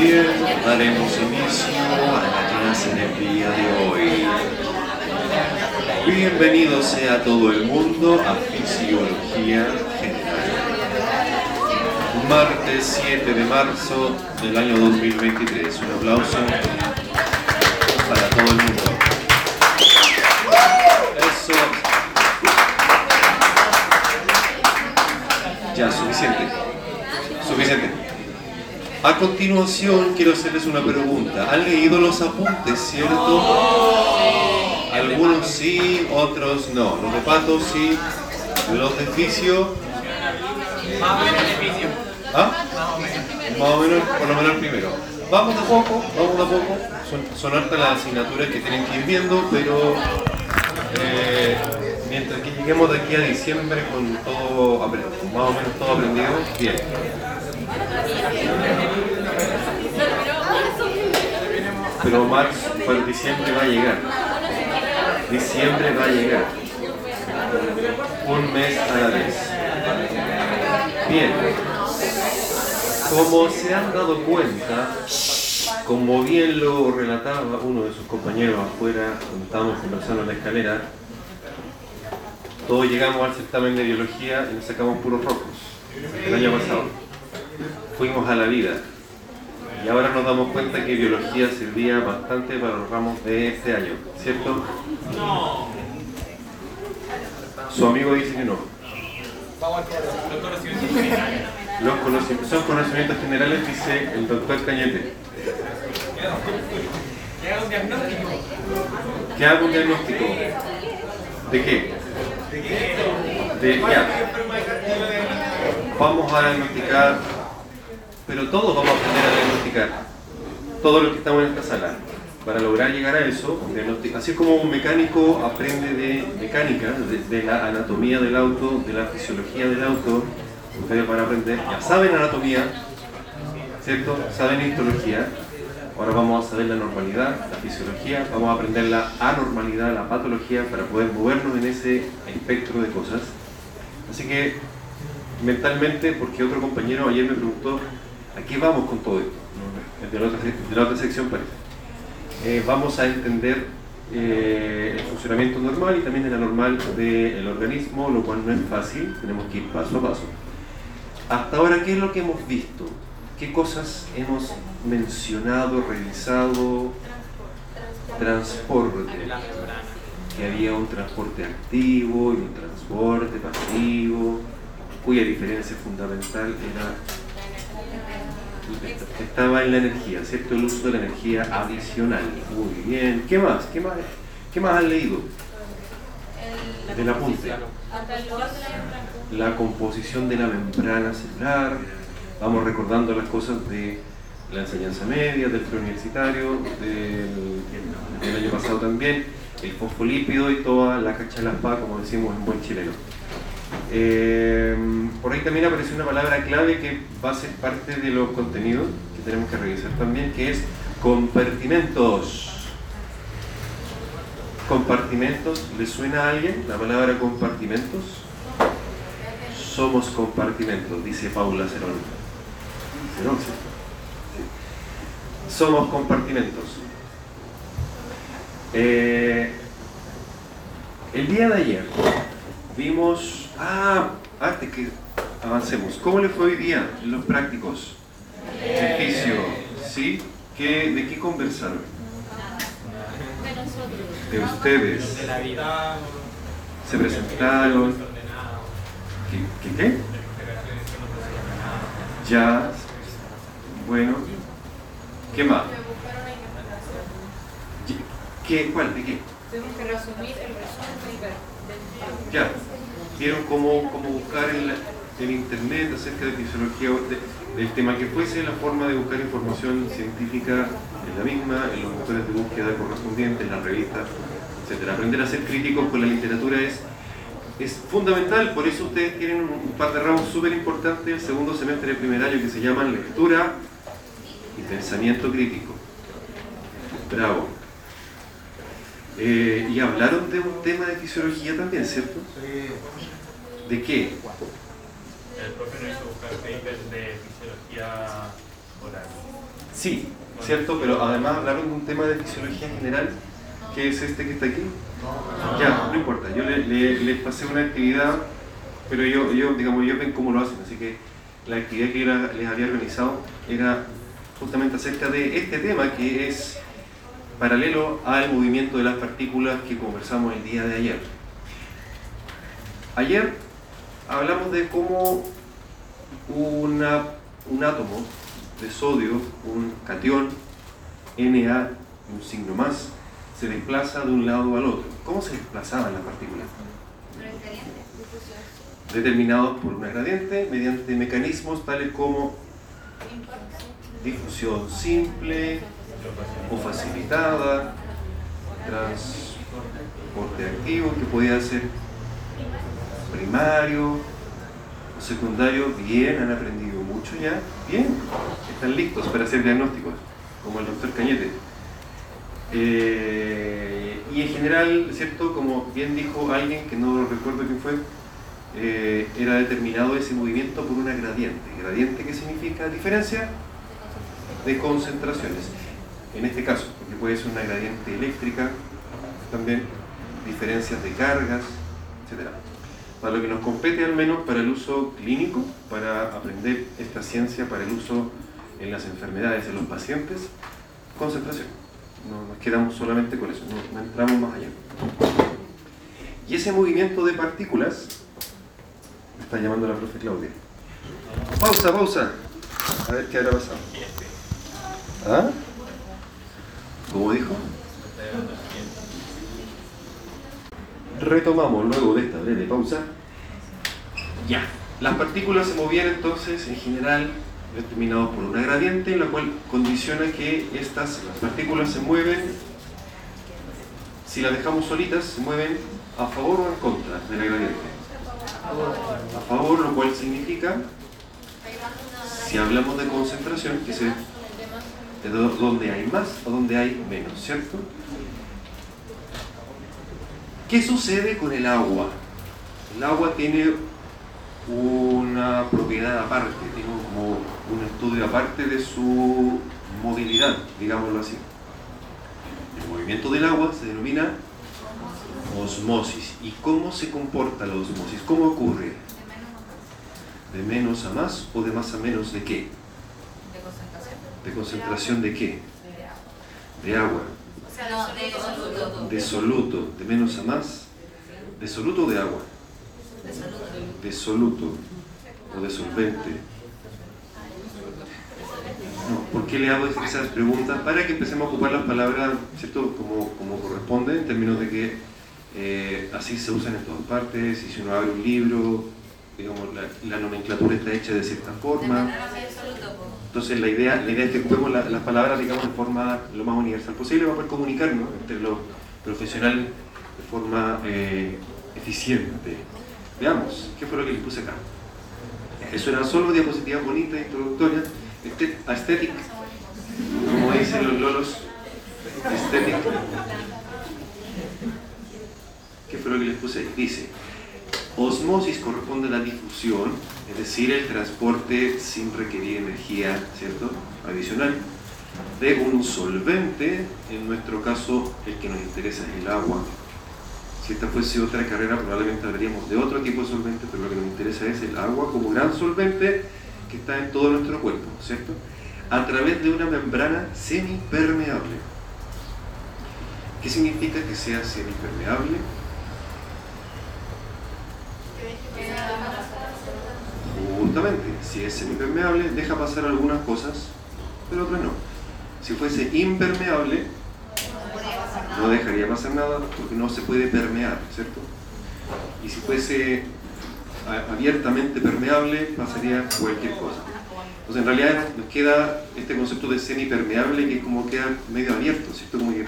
bien, daremos inicio a la clase del día de hoy. Bienvenido sea todo el mundo a Fisiología General. Martes 7 de marzo del año 2023. Un aplauso para todo el mundo. Eso. Ya, suficiente. Suficiente. A continuación quiero hacerles una pregunta. ¿Han leído los apuntes, cierto? Algunos sí, otros no. Los de Pato sí, los de Fisio. ¿Ah? Más o menos, por lo menos el primero. Vamos de a poco, vamos de a poco. Son, son hartas las asignaturas que tienen que ir viendo, pero eh, mientras que lleguemos de aquí a diciembre con todo, más o menos todo aprendido, bien. Pero marzo, para diciembre va a llegar. Diciembre va a llegar. Un mes a la vez. Bien. Como se han dado cuenta, como bien lo relataba uno de sus compañeros afuera, cuando estábamos conversando en la escalera, todos llegamos al certamen de biología y nos sacamos puros rojos el año pasado. Fuimos a la vida y ahora nos damos cuenta que biología servía bastante para los ramos de este año, ¿cierto? Su amigo dice que no. Los conocimientos, son conocimientos generales, dice el doctor Cañete. ¿Qué hago un diagnóstico? ¿De qué? De ya. Vamos a diagnosticar, pero todos vamos a aprender a diagnosticar. Todos los que estamos en esta sala. Para lograr llegar a eso, así como un mecánico aprende de mecánica, de, de la anatomía del auto, de la fisiología del auto, ustedes van a aprender, ya saben anatomía, ¿cierto? Saben histología, ahora vamos a saber la normalidad, la fisiología, vamos a aprender la anormalidad, la patología para poder movernos en ese espectro de cosas. Así que mentalmente, porque otro compañero ayer me preguntó, ¿a qué vamos con todo esto? De la otra, de la otra sección parece. Eh, vamos a entender eh, el funcionamiento normal y también el anormal del organismo, lo cual no es fácil, tenemos que ir paso a paso. Hasta ahora, ¿qué es lo que hemos visto? ¿Qué cosas hemos mencionado, revisado? Transporte. Que había un transporte activo y un transporte pasivo, cuya diferencia fundamental era estaba en la energía, ¿cierto? El uso de la energía adicional. Muy bien. ¿Qué más? ¿Qué más, ¿Qué más han leído? Del apunte. La composición de la membrana celular. Vamos recordando las cosas de la enseñanza media, del preuniversitario, del, del año pasado también, el fosfolípido y toda la cachalaspa, como decimos en buen chileno. Eh, por ahí también apareció una palabra clave que va a ser parte de los contenidos que tenemos que revisar también, que es compartimentos. Compartimentos, ¿le suena a alguien la palabra compartimentos? Somos compartimentos, dice Paula Cerón. Cerón. Sí. Somos compartimentos. Eh, el día de ayer vimos. Ah, antes que avancemos, ¿cómo le fue hoy día en los prácticos? Ejercicio, ¿sí? ¿Qué, ¿De qué conversaron? De ustedes. de la vida Se presentaron. ¿Qué? ¿Qué? qué? Ya. Bueno. ¿Qué más? ¿Qué? ¿Cuál? ¿De qué? Tenemos que resumir el resumen del Ya, vieron cómo, cómo buscar en, en internet acerca de fisiología de- del tema que fuese, la forma de buscar información científica en la misma, en los motores de búsqueda correspondientes, en las revistas, etc. Aprender a ser críticos con la literatura es, es fundamental, por eso ustedes tienen un, par de ramos súper importantes el segundo semestre del primer año que se llaman lectura y pensamiento crítico. Bravo. Eh, y hablaron de un tema de fisiología también, ¿cierto? ¿De qué? el profe nos hizo buscar papers de fisiología oral. Sí, ¿cierto? Pero además hablaron de un tema de fisiología general, que es este que está aquí. Ya, no importa, yo les le, pasé una actividad, pero yo, yo, digamos, yo ven cómo lo hacen, así que la actividad que yo les había organizado era justamente acerca de este tema que es paralelo al movimiento de las partículas que conversamos el día de ayer. Ayer hablamos de cómo una, un átomo de sodio, un cation, Na, un signo más, se desplaza de un lado al otro. ¿Cómo se desplazaban las partículas? Determinados por una gradiente mediante mecanismos tales como difusión simple o facilitada, transporte activo que podía ser primario o secundario. Bien, han aprendido mucho ya. Bien, están listos para hacer diagnósticos, como el doctor Cañete. Eh, y en general, ¿cierto? Como bien dijo alguien, que no recuerdo quién fue, eh, era determinado ese movimiento por una gradiente. ¿Gradiente qué significa? Diferencia de concentraciones. En este caso, porque puede ser una gradiente eléctrica, también diferencias de cargas, etc. Para lo que nos compete al menos para el uso clínico, para aprender esta ciencia, para el uso en las enfermedades de los pacientes, concentración. No nos quedamos solamente con eso, no, entramos más allá. Y ese movimiento de partículas, me está llamando la profe Claudia. Pausa, pausa. A ver qué habrá pasado. ¿Ah? ¿Cómo dijo? Retomamos luego de esta breve pausa. Ya. Las partículas se movían entonces en general determinados por una gradiente en la cual condiciona que estas las partículas se mueven si las dejamos solitas se mueven a favor o en contra de la gradiente a favor lo cual significa si hablamos de concentración que se de donde hay más o donde hay menos, ¿cierto? ¿Qué sucede con el agua? El agua tiene una propiedad aparte, tiene como un estudio aparte de su movilidad, digámoslo así. El movimiento del agua se denomina osmosis. ¿Y cómo se comporta la osmosis? ¿Cómo ocurre? ¿De menos a más o de más a menos de qué? ¿De concentración de qué? De agua. De soluto. ¿De menos a más? ¿De soluto o de agua? De soluto. O de solvente. No, ¿Por qué le hago esas preguntas? Para que empecemos a ocupar las palabras ¿cierto? Como, como corresponde, en términos de que eh, así se usan en todas partes, y si uno abre un libro, digamos, la, nomenclatura está hecha de cierta forma. Entonces la idea, la idea es que ocupemos las palabras digamos, de forma lo más universal posible para poder comunicarnos entre los profesionales de forma eh, eficiente. Veamos, ¿qué fue lo que les puse acá? Eso eran solo diapositivas bonitas, introductorias, este, aesthetic, como dicen los lolos, aesthetic. ¿Qué fue lo que les puse? Dice, Osmosis corresponde a la difusión, es decir, el transporte sin requerir energía ¿cierto? adicional de un solvente, en nuestro caso el que nos interesa es el agua. Si esta fuese otra carrera probablemente hablaríamos de otro tipo de solvente, pero lo que nos interesa es el agua como gran solvente que está en todo nuestro cuerpo, ¿cierto? A través de una membrana semipermeable. ¿Qué significa que sea semipermeable? Justamente, si es semipermeable, deja pasar algunas cosas, pero otras no. Si fuese impermeable, no dejaría pasar nada porque no se puede permear, ¿cierto? Y si fuese abiertamente permeable, pasaría cualquier cosa. Entonces, en realidad nos queda este concepto de semipermeable que como queda medio abierto, ¿cierto? Como que,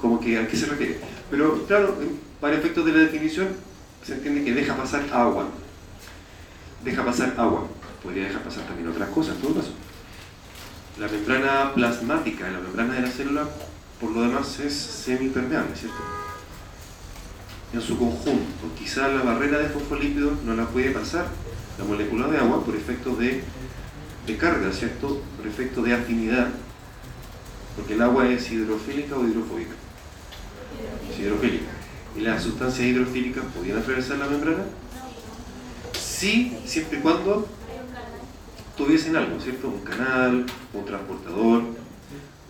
como que a qué se refiere. Pero claro, para efectos de la definición, se entiende que deja pasar agua. Deja pasar agua. Podría dejar pasar también otras cosas, en todo caso. La membrana plasmática, la membrana de la célula, por lo demás es semipermeable, ¿cierto? En su conjunto, quizá la barrera de fosfolípidos no la puede pasar la molécula de agua por efecto de, de carga, ¿cierto? Por efecto de afinidad, porque el agua es hidrofílica o hidrofóbica. Es hidrofílica. ¿Y las sustancias hidrofílicas podían atravesar la membrana? Sí, siempre y cuando tuviesen algo, ¿cierto? Un canal, un transportador.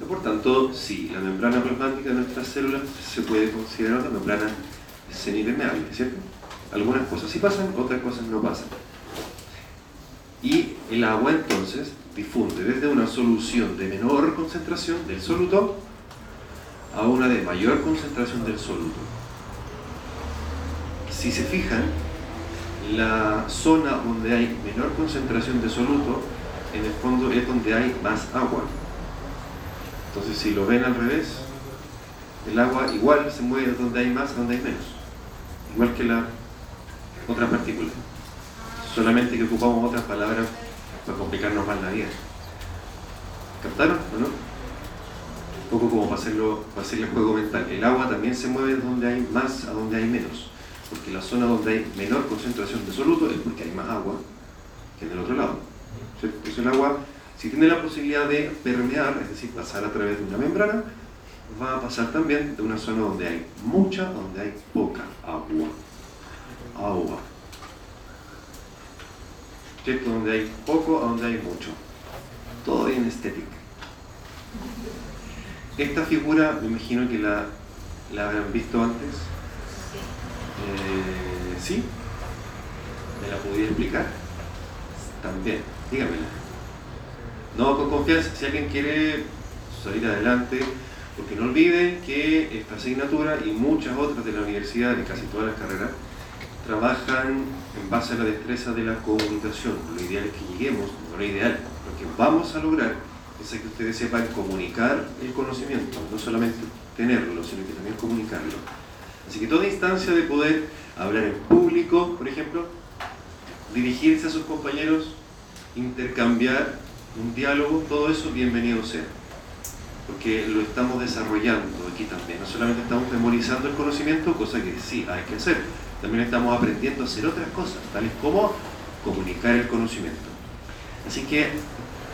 Por tanto, sí, la membrana plasmática de nuestras células se puede considerar una membrana semipermeable, ¿cierto? Algunas cosas sí pasan, otras cosas no pasan. Y el agua entonces difunde desde una solución de menor concentración del soluto a una de mayor concentración del soluto. Si se fijan, la zona donde hay menor concentración de soluto, en el fondo es donde hay más agua. Entonces, si lo ven al revés, el agua igual se mueve donde hay más, donde hay menos. Igual que la otra partícula. Solamente que ocupamos otras palabras para complicarnos más la vida. ¿Captaron o no? Un poco como para, hacerlo, para hacerle juego mental. El agua también se mueve donde hay más a donde hay menos. Porque la zona donde hay menor concentración de soluto es porque hay más agua que en el otro lado. Entonces el agua, si tiene la posibilidad de permear, es decir, pasar a través de una membrana, va a pasar también de una zona donde hay mucha a donde hay poca agua. Agua. ¿Cierto? Donde hay poco a donde hay mucho. Todo en estética. Esta figura, me imagino que la habrán visto antes. Eh, ¿Sí? ¿Me la podría explicar? También, dígamela. No, con confianza, si alguien quiere salir adelante, porque no olviden que esta asignatura y muchas otras de la universidad, en casi todas las carreras, trabajan en base a la destreza de la comunicación. Lo ideal es que lleguemos, no lo ideal, lo que vamos a lograr es que ustedes sepan comunicar el conocimiento, no solamente tenerlo, sino que también comunicarlo. Así que toda instancia de poder hablar en público, por ejemplo, dirigirse a sus compañeros, intercambiar un diálogo, todo eso bienvenido sea. Porque lo estamos desarrollando aquí también. No solamente estamos memorizando el conocimiento, cosa que sí hay que hacer, también estamos aprendiendo a hacer otras cosas, tales como comunicar el conocimiento. Así que,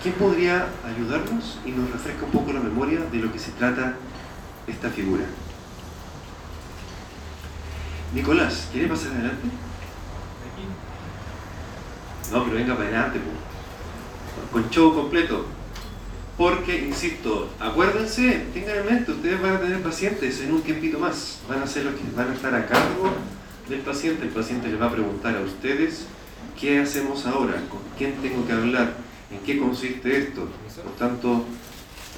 ¿quién podría ayudarnos y nos refresca un poco la memoria de lo que se trata esta figura? Nicolás, ¿quiere pasar adelante? No, pero venga para adelante, con show completo. Porque, insisto, acuérdense, tengan en mente, ustedes van a tener pacientes en un tiempito más. Van a ser los que van a estar a cargo del paciente. El paciente les va a preguntar a ustedes qué hacemos ahora, con quién tengo que hablar, en qué consiste esto. Por tanto,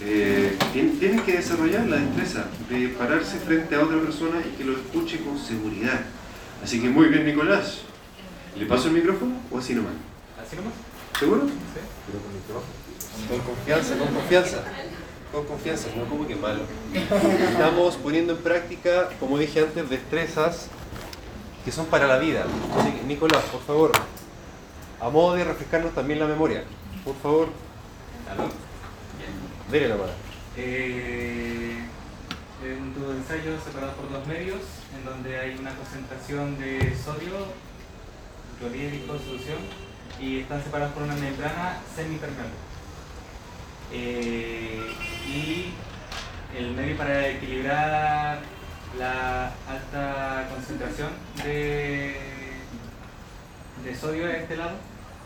eh, tienen que desarrollar la destreza de pararse frente a otra persona y que lo escuche con seguridad. Así que muy bien, Nicolás. ¿Le paso el micrófono o así nomás? ¿Así nomás? ¿Seguro? Sí. Con confianza, con confianza. Con confianza, no como que malo. Estamos poniendo en práctica, como dije antes, destrezas que son para la vida. Así que, Nicolás, por favor, a modo de refrescarnos también la memoria, por favor, ¿Aló? Dele la mano. Eh, en tu ensayo separado por dos medios, en donde hay una concentración de sodio, clorhídrico, solución, y están separados por una membrana semipermeable. Eh, y el medio para equilibrar la alta concentración de, de sodio a este lado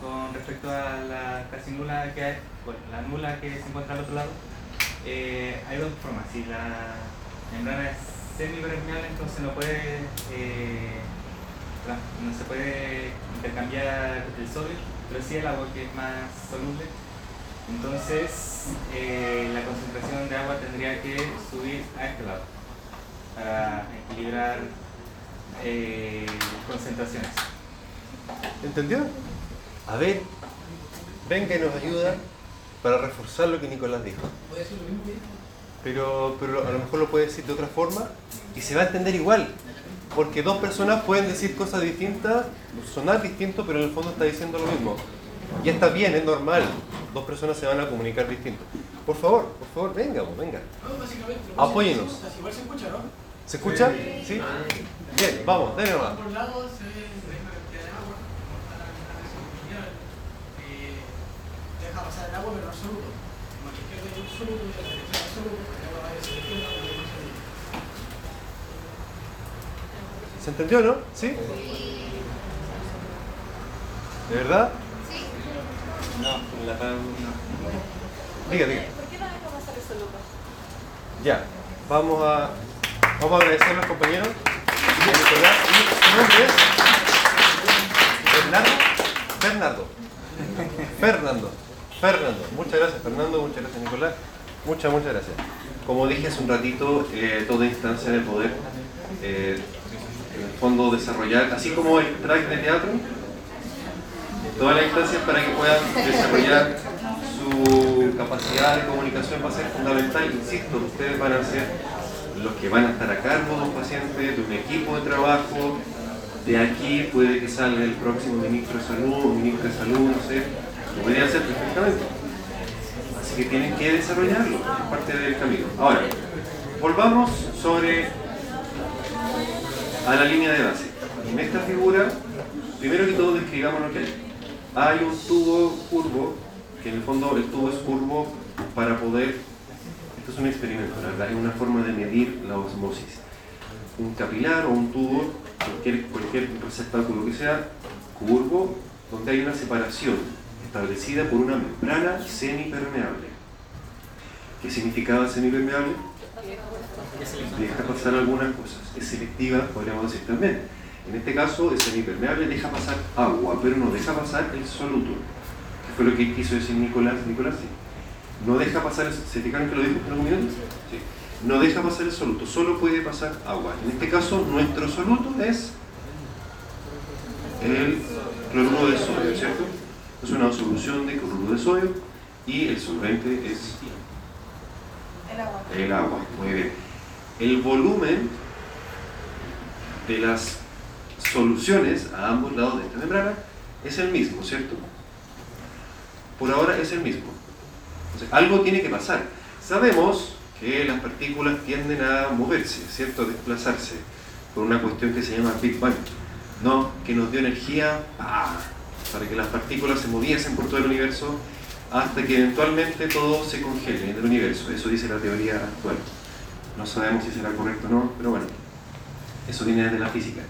con respecto a la casi que hay, bueno, la nula que se encuentra al otro lado, eh, hay dos formas. Si la membrana es semipermeable, entonces no puede eh, no se puede intercambiar el sodio, pero sí el agua que es más soluble. Entonces eh, la concentración de agua tendría que subir a este lado para equilibrar eh, concentraciones. ¿Entendió? A ver, venga y nos ayuda para reforzar lo que Nicolás dijo. Pero, pero a lo mejor lo puede decir de otra forma y se va a entender igual. Porque dos personas pueden decir cosas distintas, sonar distinto, pero en el fondo está diciendo lo mismo. Y está bien, es normal. Dos personas se van a comunicar distinto. Por favor, por favor, venga, pues, venga. Apóyenos. O sea, si igual se escucha, ¿no? ¿Se escucha? ¿Sí? Bien, vamos, denle nomás. Por lados se ve la misma cantidad de agua, como está la membrana superficial, eh, deja el agua, pero no absoluto. Como la izquierda la derecha el agua va izquierda. ¿Se entendió, no? ¿Sí? ¿De verdad? No, en la no. Diga, diga. ¿Por qué no deja pasar eso, Lucas? Ya, vamos a, vamos a agradecer a los compañeros. Y a su nombre es Bernardo. Fernando. Fernando. Fernando. Muchas gracias, Fernando. Muchas gracias, Nicolás. Muchas, muchas gracias. Como dije hace un ratito, eh, toda instancia de poder, eh, en el fondo, desarrollar, así como el track de teatro, todas las instancias para que puedan desarrollar su capacidad de comunicación va a ser fundamental. Insisto, ustedes van a ser los que van a estar a cargo de un paciente, de un equipo de trabajo. De aquí puede que salga el próximo ministro de salud ministro de salud, no sé, lo podría hacer perfectamente. Así que tienen que desarrollarlo, es parte del camino. Ahora, volvamos sobre a la línea de base. En esta figura, primero que todo describamos lo que hay. Hay un tubo curvo, que en el fondo el tubo es curvo para poder, esto es un experimento, la verdad, es una forma de medir la osmosis. Un capilar o un tubo, cualquier, cualquier receptáculo que sea, curvo, donde hay una separación establecida por una membrana semipermeable. ¿Qué significaba semipermeable? deja pasar algunas cosas. Es selectiva, podríamos decir también. En este caso, es semipermeable, deja pasar agua, pero no deja pasar el soluto. Que fue lo que quiso decir Nicolás. Nicolás, sí. No deja pasar, ¿se fijaron que lo dijo en algún minuto? Sí. No deja pasar el soluto, solo puede pasar agua. En este caso, nuestro soluto es el cloruro de sodio, ¿cierto? Es una solución de cloruro de sodio y el solvente es El agua. el agua, muy bien. El volumen de las soluciones a ambos lados de esta membrana es el mismo, ¿cierto? Por ahora es el mismo. Entonces, algo tiene que pasar. Sabemos que las partículas tienden a moverse, ¿cierto? A desplazarse por una cuestión que se llama Big Bang, ¿no? Que nos dio energía ¡pah! Para que las partículas se moviesen por todo el universo hasta que eventualmente todo se congele en el universo. Eso dice la teoría actual. No sabemos si será correcto o no, pero bueno, eso viene desde la física.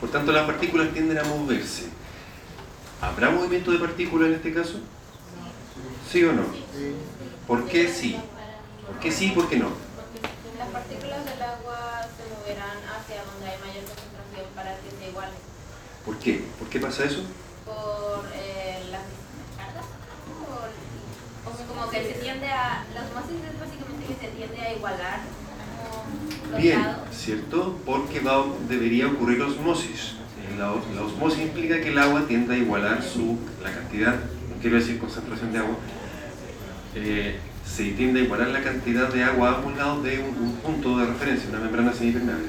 Por tanto, las partículas tienden a moverse. ¿Habrá movimiento de partículas en este caso? ¿Sí o no? ¿Por qué sí? ¿Por qué sí y por qué no? Las partículas del agua se moverán hacia donde hay mayor concentración para que se igualen ¿Por qué? ¿Por qué pasa eso? por eh, las descargas. Por, como, que se tiende a. La osmosis es básicamente que se tiende a igualar como Bien, lados. ¿cierto? Porque va, debería ocurrir la osmosis. La, la osmosis implica que el agua tiende a igualar su, la cantidad, no quiero decir concentración de agua, eh, se tiende a igualar la cantidad de agua a ambos lados de un, un punto de referencia, una membrana semipermeable.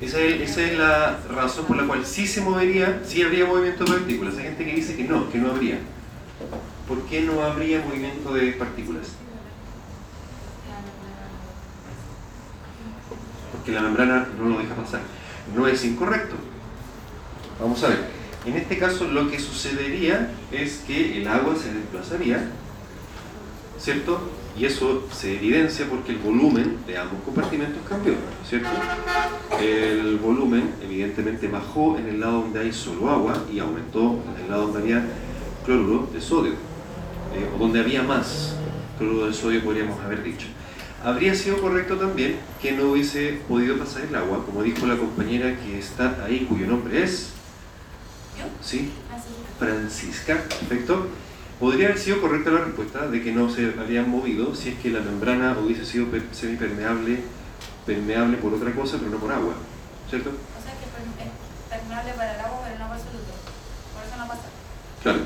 Esa es, esa es la razón por la cual sí se movería, sí habría movimiento de partículas. Hay gente que dice que no, que no habría. ¿Por qué no habría movimiento de partículas? porque la membrana no lo deja pasar. No es incorrecto. Vamos a ver. En este caso lo que sucedería es que el agua se desplazaría, ¿cierto? Y eso se evidencia porque el volumen de ambos compartimentos cambió, ¿cierto? El volumen evidentemente bajó en el lado donde hay solo agua y aumentó en el lado donde había cloruro de sodio, eh, o donde había más cloruro de sodio podríamos haber dicho. Habría sido correcto también que no hubiese podido pasar el agua, como dijo la compañera que está ahí, cuyo nombre es... ¿Sí? Francisca, perfecto. Podría haber sido correcta la respuesta de que no se habrían movido si es que la membrana hubiese sido per- semipermeable, permeable por otra cosa, pero no por agua, ¿cierto? O sea que es permeable para el agua, pero no para el soluto. Por eso no pasa. Claro,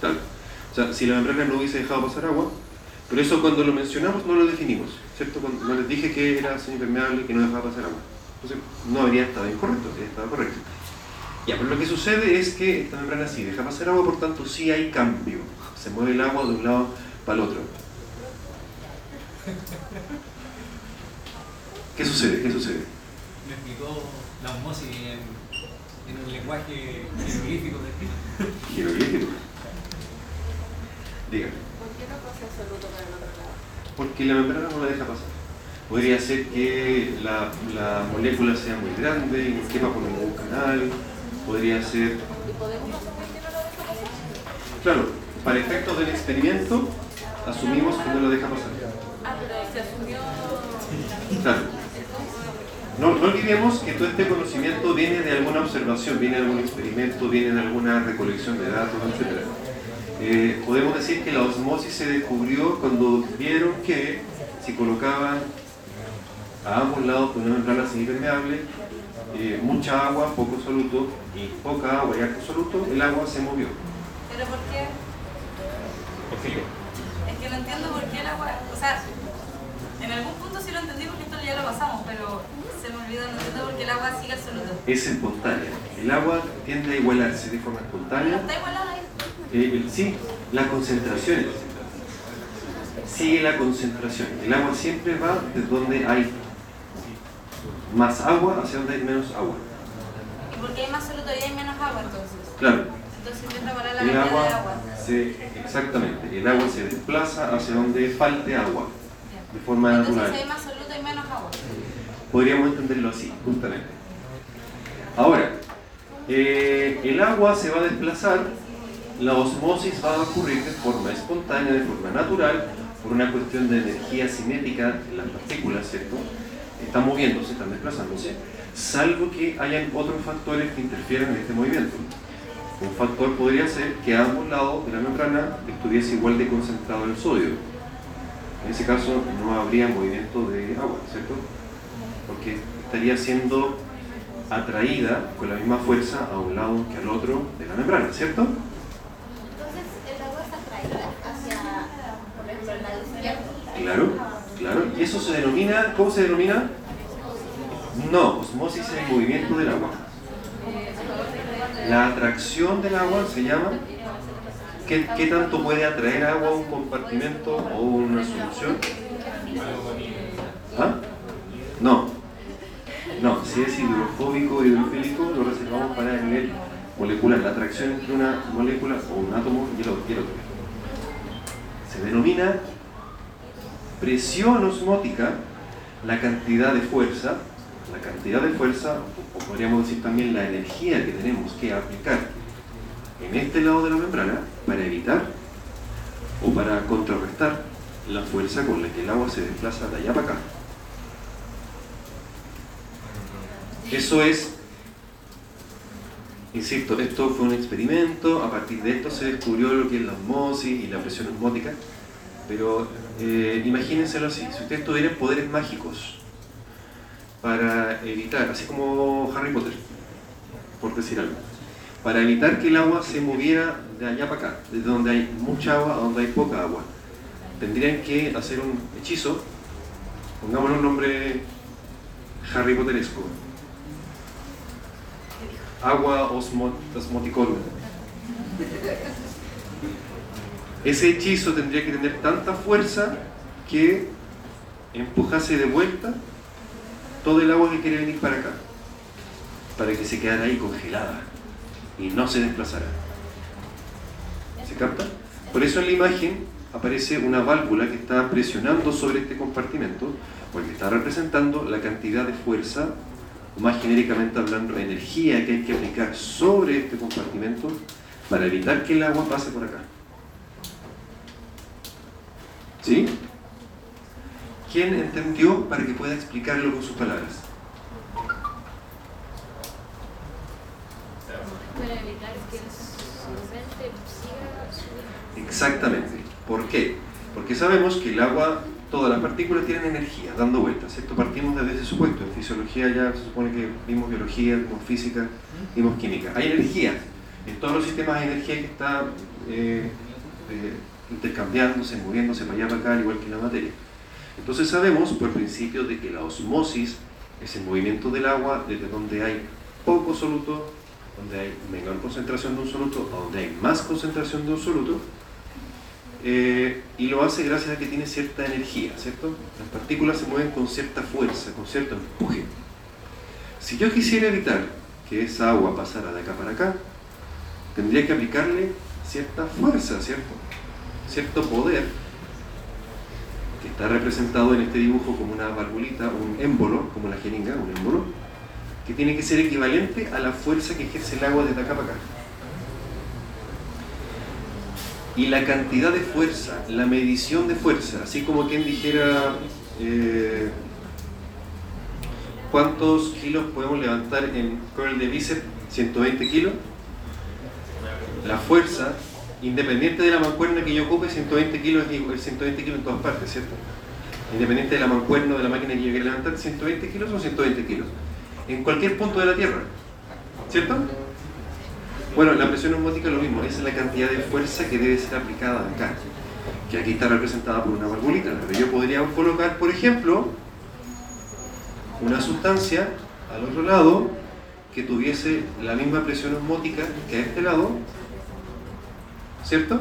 claro. O sea, si la membrana no hubiese dejado pasar agua, pero eso cuando lo mencionamos no lo definimos, ¿cierto? Cuando no les dije que era semipermeable y que no dejaba pasar agua. Entonces, no habría estado incorrecto, habría estado correcto. Ya, pero lo que sucede es que esta membrana sí deja pasar agua, por tanto sí hay cambio. Se mueve el agua de un lado para el otro. ¿Qué sucede? ¿Qué sucede? Me explicó la osmosis en, en un lenguaje jeroglífico de Jeroglífico. Diga. ¿Por qué no pasa porque la membrana no la deja pasar. Podría ser que la, la molécula sea muy grande y no quepa por ningún canal. Podría ser ¿Y podemos asumir que no lo deja pasar? Claro, para efectos del experimento, asumimos que no lo deja pasar. Ah, pero se asumió. Claro. No, no olvidemos que todo este conocimiento viene de alguna observación, viene de algún experimento, viene de alguna recolección de datos, etc. Eh, podemos decir que la osmosis se descubrió cuando vieron que si colocaban a ambos lados con una membrana semipermeable, eh, mucha agua, poco soluto, y poca agua y alto soluto, el agua se movió. ¿Pero por qué? ¿Por qué? Es que no entiendo por qué el agua. O sea, en algún punto sí lo entendí porque esto ya lo pasamos, pero se me olvidó, no entiendo por qué el agua sigue absoluto. Es espontánea. El agua tiende a igualarse de forma ¿No espontánea está igualada ahí? Eh, sí, la concentración Sigue la concentración. El agua siempre va de donde hay más agua hacia donde hay menos agua. ¿Y por qué hay más soluto y hay menos agua entonces? Claro, Entonces empieza a parar la el cantidad de agua agua. se, exactamente, el agua se desplaza hacia donde falte agua, de forma Entonces natural. hay más soluto y menos agua. Podríamos entenderlo así, justamente. Ahora, eh, el agua se va a desplazar, la osmosis va a ocurrir de forma espontánea, de forma natural, por una cuestión de energía cinética en las partículas, ¿cierto? Están moviéndose, están desplazándose, salvo que hayan otros factores que interfieren en este movimiento. Un factor podría ser que a ambos lados de la membrana estuviese igual de concentrado el sodio. En ese caso no habría movimiento de agua, ¿cierto? porque estaría siendo atraída con la misma fuerza a un lado que al otro de la membrana, ¿cierto? Entonces, el agua está atraída hacia, por ejemplo, el lado izquierdo. Claro, claro. Y eso se denomina, ¿cómo se denomina? No, osmosis es el movimiento del agua. La atracción del agua se llama ¿qué, qué tanto puede atraer agua a un compartimento o una solución? ¿Ah? No, no, si es hidrofóbico o hidrofílico lo reservamos para el nivel molecular, la atracción entre una molécula o un átomo y el otro. Se denomina presión osmótica la cantidad de fuerza, la cantidad de fuerza, o podríamos decir también la energía que tenemos que aplicar en este lado de la membrana para evitar o para contrarrestar la fuerza con la que el agua se desplaza de allá para acá. Eso es, insisto, esto fue un experimento, a partir de esto se descubrió lo que es la osmosis y la presión osmótica, pero eh, imagínenselo así, si ustedes tuvieran poderes mágicos para evitar, así como Harry Potter, por decir algo, para evitar que el agua se moviera de allá para acá, desde donde hay mucha agua a donde hay poca agua, tendrían que hacer un hechizo, pongámosle un nombre Harry Potteresco, agua osmo- osmoticolum. Ese hechizo tendría que tener tanta fuerza que empujase de vuelta todo el agua que quiere venir para acá, para que se quedara ahí congelada y no se desplazara. ¿Se capta? Por eso en la imagen aparece una válvula que está presionando sobre este compartimento, porque está representando la cantidad de fuerza o más genéricamente hablando, energía que hay que aplicar sobre este compartimento para evitar que el agua pase por acá. ¿Sí? ¿Quién entendió para que pueda explicarlo con sus palabras? Para evitar que el. Exactamente. ¿Por qué? Porque sabemos que el agua, todas las partículas tienen energía, dando vueltas, ¿cierto? Partimos desde ese supuesto. En fisiología ya se supone que vimos biología, vimos física, vimos química. Hay energía. En todos los sistemas hay energía que está eh, eh, intercambiándose, moviéndose para allá, para acá, al igual que la materia. Entonces sabemos por principio de que la osmosis es el movimiento del agua desde donde hay poco soluto, donde hay menor concentración de un soluto, a donde hay más concentración de un soluto, eh, y lo hace gracias a que tiene cierta energía, ¿cierto? Las partículas se mueven con cierta fuerza, con cierto empuje. Si yo quisiera evitar que esa agua pasara de acá para acá, tendría que aplicarle cierta fuerza, ¿cierto? Cierto poder que está representado en este dibujo como una valvulita, un émbolo, como la jeringa, un émbolo, que tiene que ser equivalente a la fuerza que ejerce el agua desde acá para acá. Y la cantidad de fuerza, la medición de fuerza, así como quien dijera eh, cuántos kilos podemos levantar en curl de bíceps, 120 kilos, la fuerza, independiente de la mancuerna que yo ocupe, 120 kilos es 120 kilos en todas partes, ¿cierto? Independiente de la mancuerna de la máquina que yo quiera levantar, 120 kilos son 120 kilos. En cualquier punto de la Tierra, ¿cierto? Bueno, la presión osmótica es lo mismo, esa es la cantidad de fuerza que debe ser aplicada acá, que aquí está representada por una valvulita, pero yo podría colocar, por ejemplo, una sustancia al otro lado que tuviese la misma presión osmótica que a este lado, ¿cierto?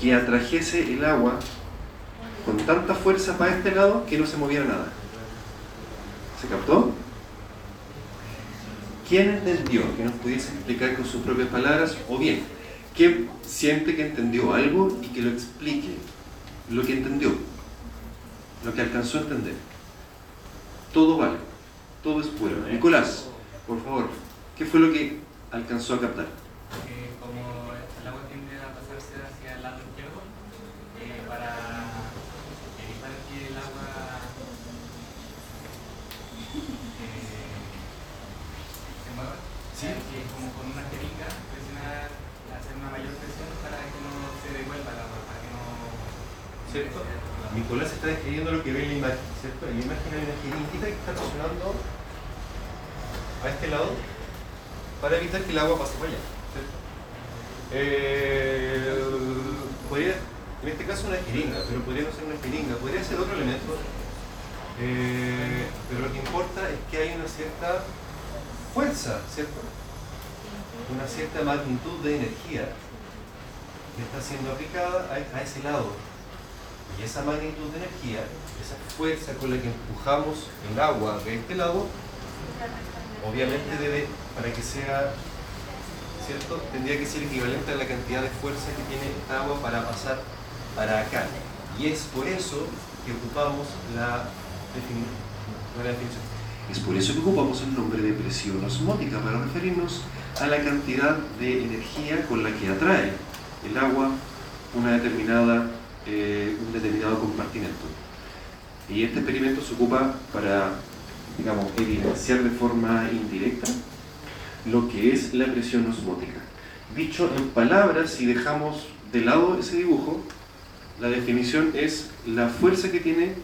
Que atrajese el agua con tanta fuerza para este lado que no se moviera nada. ¿Se captó? ¿Quién entendió? Que nos pudiese explicar con sus propias palabras, o bien, ¿quién siente que entendió algo y que lo explique? Lo que entendió, lo que alcanzó a entender. Todo vale, todo es bueno. Nicolás, por favor, ¿qué fue lo que alcanzó a captar? que como el agua tiende a pasarse hacia el lado izquierdo, eh, para evitar que el agua eh, se mueva, Sí. hay que como con una jeringa presionar, hacer una mayor presión para que no se devuelva el agua, para que no... ¿Cierto? Nicolás está describiendo lo que ve en la imagen, ¿cierto? En la imagen hay una jeringuita que está presionando a este lado para evitar que el agua pase para allá, ¿cierto? Eh, podría, en este caso una jeringa, pero podría no ser una jeringa, podría ser otro elemento. Eh, pero lo que importa es que hay una cierta fuerza, ¿cierto? Una cierta magnitud de energía que está siendo aplicada a ese lado. Y esa magnitud de energía, esa fuerza con la que empujamos el agua de este lado, obviamente debe, para que sea ¿cierto? Tendría que ser equivalente a la cantidad de fuerza que tiene esta agua para pasar para acá. Y es por eso que ocupamos la, definición. Es por eso que ocupamos el nombre de presión osmótica para referirnos a la cantidad de energía con la que atrae el agua una determinada, eh, un determinado compartimento. Y este experimento se ocupa para, digamos, evidenciar de forma indirecta lo que es la presión osmótica. Dicho en palabras, si dejamos de lado ese dibujo, la definición es la fuerza que tiene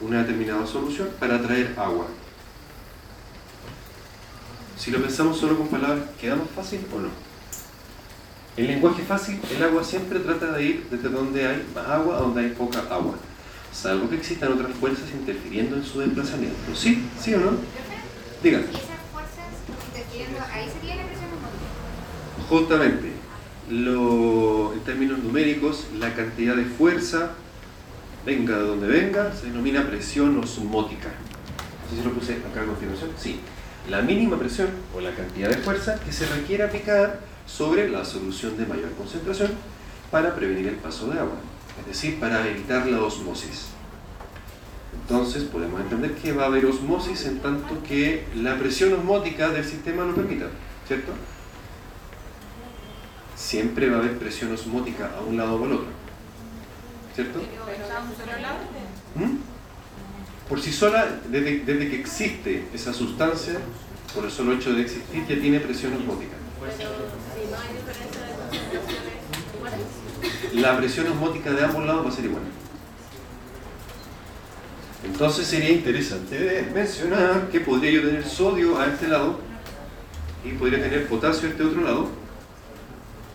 una determinada solución para atraer agua. Si lo pensamos solo con palabras, ¿queda más fácil o no? En lenguaje fácil, el agua siempre trata de ir desde donde hay más agua a donde hay poca agua, salvo que existan otras fuerzas interfiriendo en su desplazamiento. ¿Sí? ¿Sí o no? Digan. Esas fuerzas interfiriendo, ahí sería la presión osmótica. Justamente, lo, en términos numéricos, la cantidad de fuerza, venga de donde venga, se denomina presión osmótica. No sé si lo puse acá a continuación. Sí, la mínima presión o la cantidad de fuerza que se requiere aplicar sobre la solución de mayor concentración para prevenir el paso de agua, es decir, para evitar la osmosis. Entonces podemos entender que va a haber osmosis en tanto que la presión osmótica del sistema lo permita, ¿cierto? Siempre va a haber presión osmótica a un lado o al otro, ¿cierto? ¿Mm? Por sí sola, desde, desde que existe esa sustancia, por el solo hecho de existir, ya tiene presión osmótica. si no hay diferencia de concentraciones iguales, La presión osmótica de ambos lados va a ser igual. Entonces sería interesante mencionar que podría yo tener sodio a este lado y podría tener potasio a este otro lado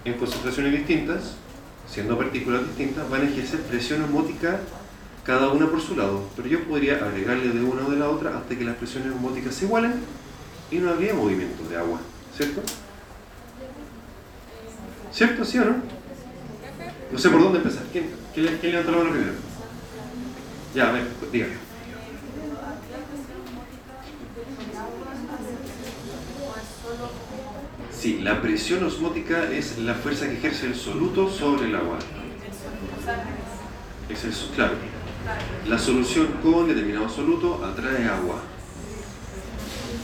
en concentraciones distintas, siendo partículas distintas, van a ejercer presión osmótica cada una por su lado, pero yo podría agregarle de una o de la otra hasta que las presiones osmóticas se igualen y no habría movimiento de agua, ¿cierto? ¿Cierto? ¿Sí o no? No sé por dónde empezar. ¿Quién, quién, quién levantó la mano primero? Ya, a ver, dígame. Sí, la presión osmótica es la fuerza que ejerce el soluto sobre el agua. Es el, claro, La solución con determinado absoluto atrae agua.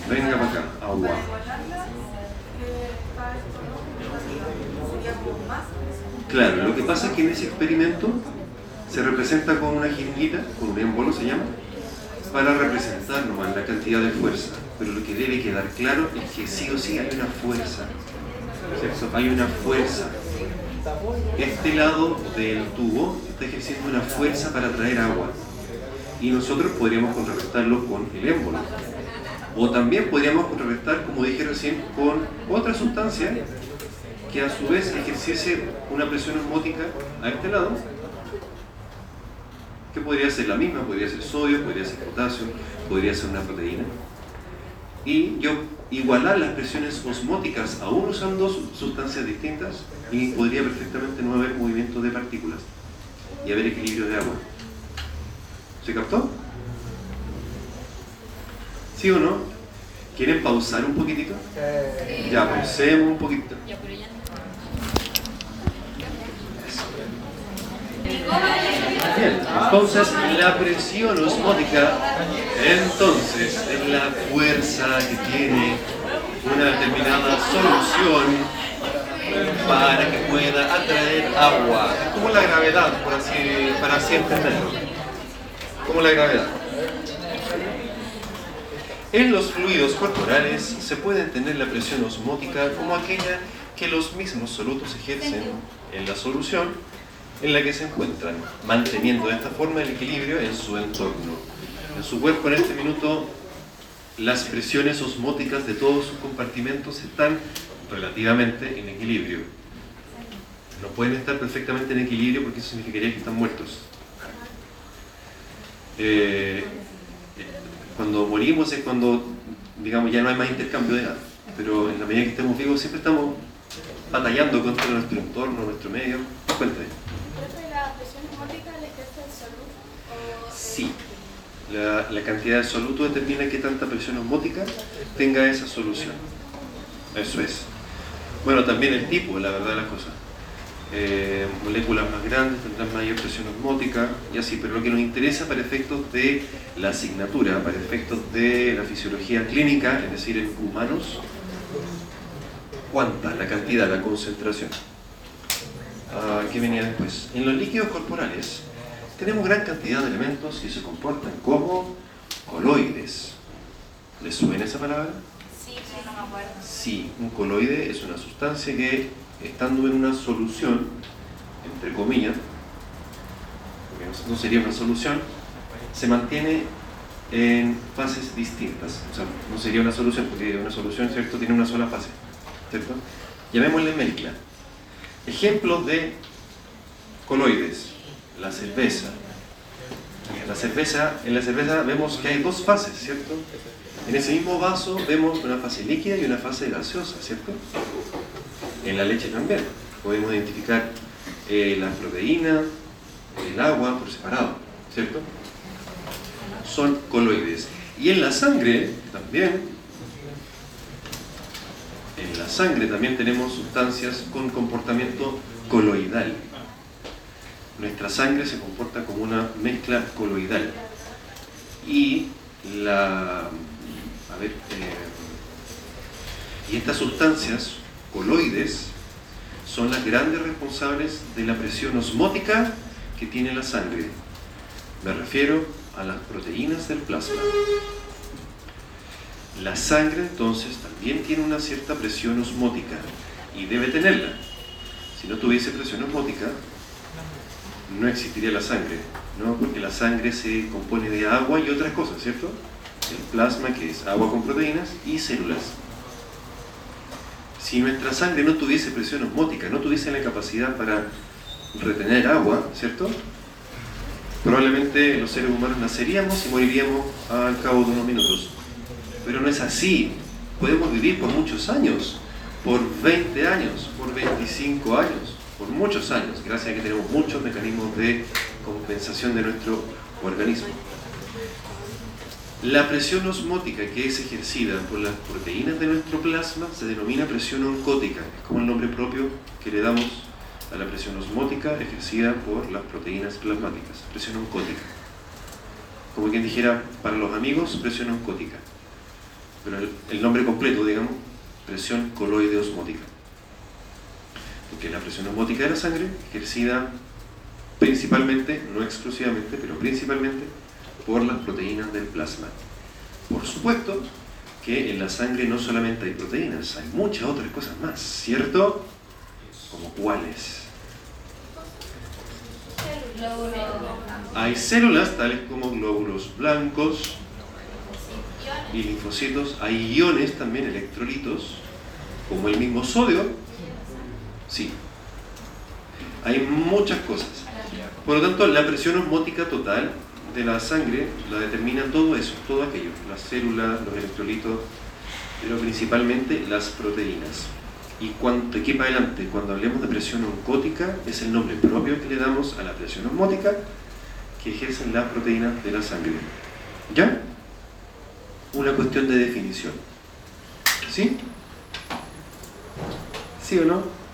Venga para acá, agua. Para igualarla, eh, está esto, ¿no? Sería como más. Claro, lo que pasa es que en ese experimento se representa con una jeringuita, con un émbolo se llama, para representar nomás la cantidad de fuerza. Pero lo que debe quedar claro es que sí o sí hay una fuerza. Hay una fuerza. Este lado del tubo está ejerciendo una fuerza para traer agua. Y nosotros podríamos contrarrestarlo con el émbolo. O también podríamos contrarrestar, como dije recién, con otra sustancia que a su vez ejerciese una presión osmótica a este lado, que podría ser la misma, podría ser sodio, podría ser potasio, podría ser una proteína. Y yo igualar las presiones osmóticas aún usando su- sustancias distintas y podría perfectamente no haber movimiento de partículas y haber equilibrio de agua. ¿Se captó? ¿Sí o no? ¿Quieren pausar un poquitito? Ya, pausemos un poquito. Ya, pero ya no. Entonces la presión osmótica entonces es la fuerza que tiene una determinada solución para que pueda atraer agua. Como la gravedad, por así, para así entenderlo. Como la gravedad. En los fluidos corporales se puede entender la presión osmótica como aquella que los mismos solutos ejercen en la solución en la que se encuentran, manteniendo de esta forma el equilibrio en su entorno. En su cuerpo en este minuto las presiones osmóticas de todos sus compartimentos están relativamente en equilibrio. No pueden estar perfectamente en equilibrio porque eso significaría que están muertos. Eh, cuando morimos es cuando, digamos, ya no hay más intercambio de nada. Pero en la medida que estemos vivos siempre estamos batallando contra nuestro entorno, nuestro medio. Cuéntame. ¿Profe, la presión osmótica la ejerce el salud? O, eh, Sí. La, cantidad de soluto determina qué tanta presión osmótica tenga esa solución. Eso es. Bueno, también el tipo, la verdad de las cosas. Eh, moléculas más grandes tendrán mayor presión osmótica y así, pero lo que nos interesa para efectos de la asignatura, para efectos de la fisiología clínica, es decir, en humanos, ¿cuánta? La cantidad, la concentración. Ah, ¿Qué venía después? En los líquidos corporales tenemos gran cantidad de elementos que se comportan como coloides. ¿Les suena esa palabra? Sí, no me acuerdo. Sí, un coloide es una sustancia que, estando en una solución, entre comillas, porque no- no sería una solución, se mantiene en fases distintas. O sea, no sería una solución, porque una solución, ¿cierto?, tiene una sola fase, ¿cierto? Llamémosle mezcla. Ejemplos de coloides. La cerveza. La cerveza, en la cerveza vemos que hay dos fases, ¿cierto? En ese mismo vaso vemos una fase líquida y una fase gaseosa, ¿cierto? En la leche también. Podemos identificar eh, la proteína, el agua por separado, ¿cierto? Son coloides. Y en la sangre también, en la sangre también tenemos sustancias con comportamiento coloidal. Nuestra sangre se comporta como una mezcla coloidal. Y la a ver, eh, y estas sustancias coloides son las grandes responsables de la presión osmótica que tiene la sangre. Me refiero a las proteínas del plasma. La sangre entonces también tiene una cierta presión osmótica y debe tenerla. Si no tuviese presión osmótica, no existiría la sangre, ¿no? porque la sangre se compone de agua y otras cosas, ¿cierto? El plasma, que es agua con proteínas, y células. Si nuestra sangre no tuviese presión osmótica, no tuviese la capacidad para retener agua, ¿cierto? Probablemente los seres humanos naceríamos y moriríamos al cabo de unos minutos. Pero no es así. Podemos vivir por muchos años, por 20 años, por 25 años, por muchos años, gracias a que tenemos muchos mecanismos de compensación de nuestro organismo. La presión osmótica que es ejercida por las proteínas de nuestro plasma se denomina presión oncótica, es como el nombre propio que le damos a la presión osmótica ejercida por las proteínas plasmáticas, presión oncótica. como quien dijera, para los amigos, presión osmótica. Pero el nombre completo, digamos, presión coloide osmótica. Porque la presión osmótica de la sangre ejercida principalmente, no exclusivamente, pero principalmente por las proteínas del plasma. Por supuesto que en la sangre no solamente hay proteínas, hay muchas otras cosas más, ¿cierto? ¿Como cuáles? Hay células tales como glóbulos blancos y linfocitos, hay iones también, electrolitos, como el mismo sodio. Sí. Hay muchas cosas. Por lo tanto, la presión osmótica total de la sangre la determina todo eso, todo aquello, las células, los electrolitos, pero principalmente las proteínas. Y cuando, aquí para adelante, cuando hablemos de presión oncótica, es el nombre propio que le damos a la presión osmótica que ejercen las proteínas de la sangre. ¿Ya? Una cuestión de definición. ¿Sí? ¿Sí o no?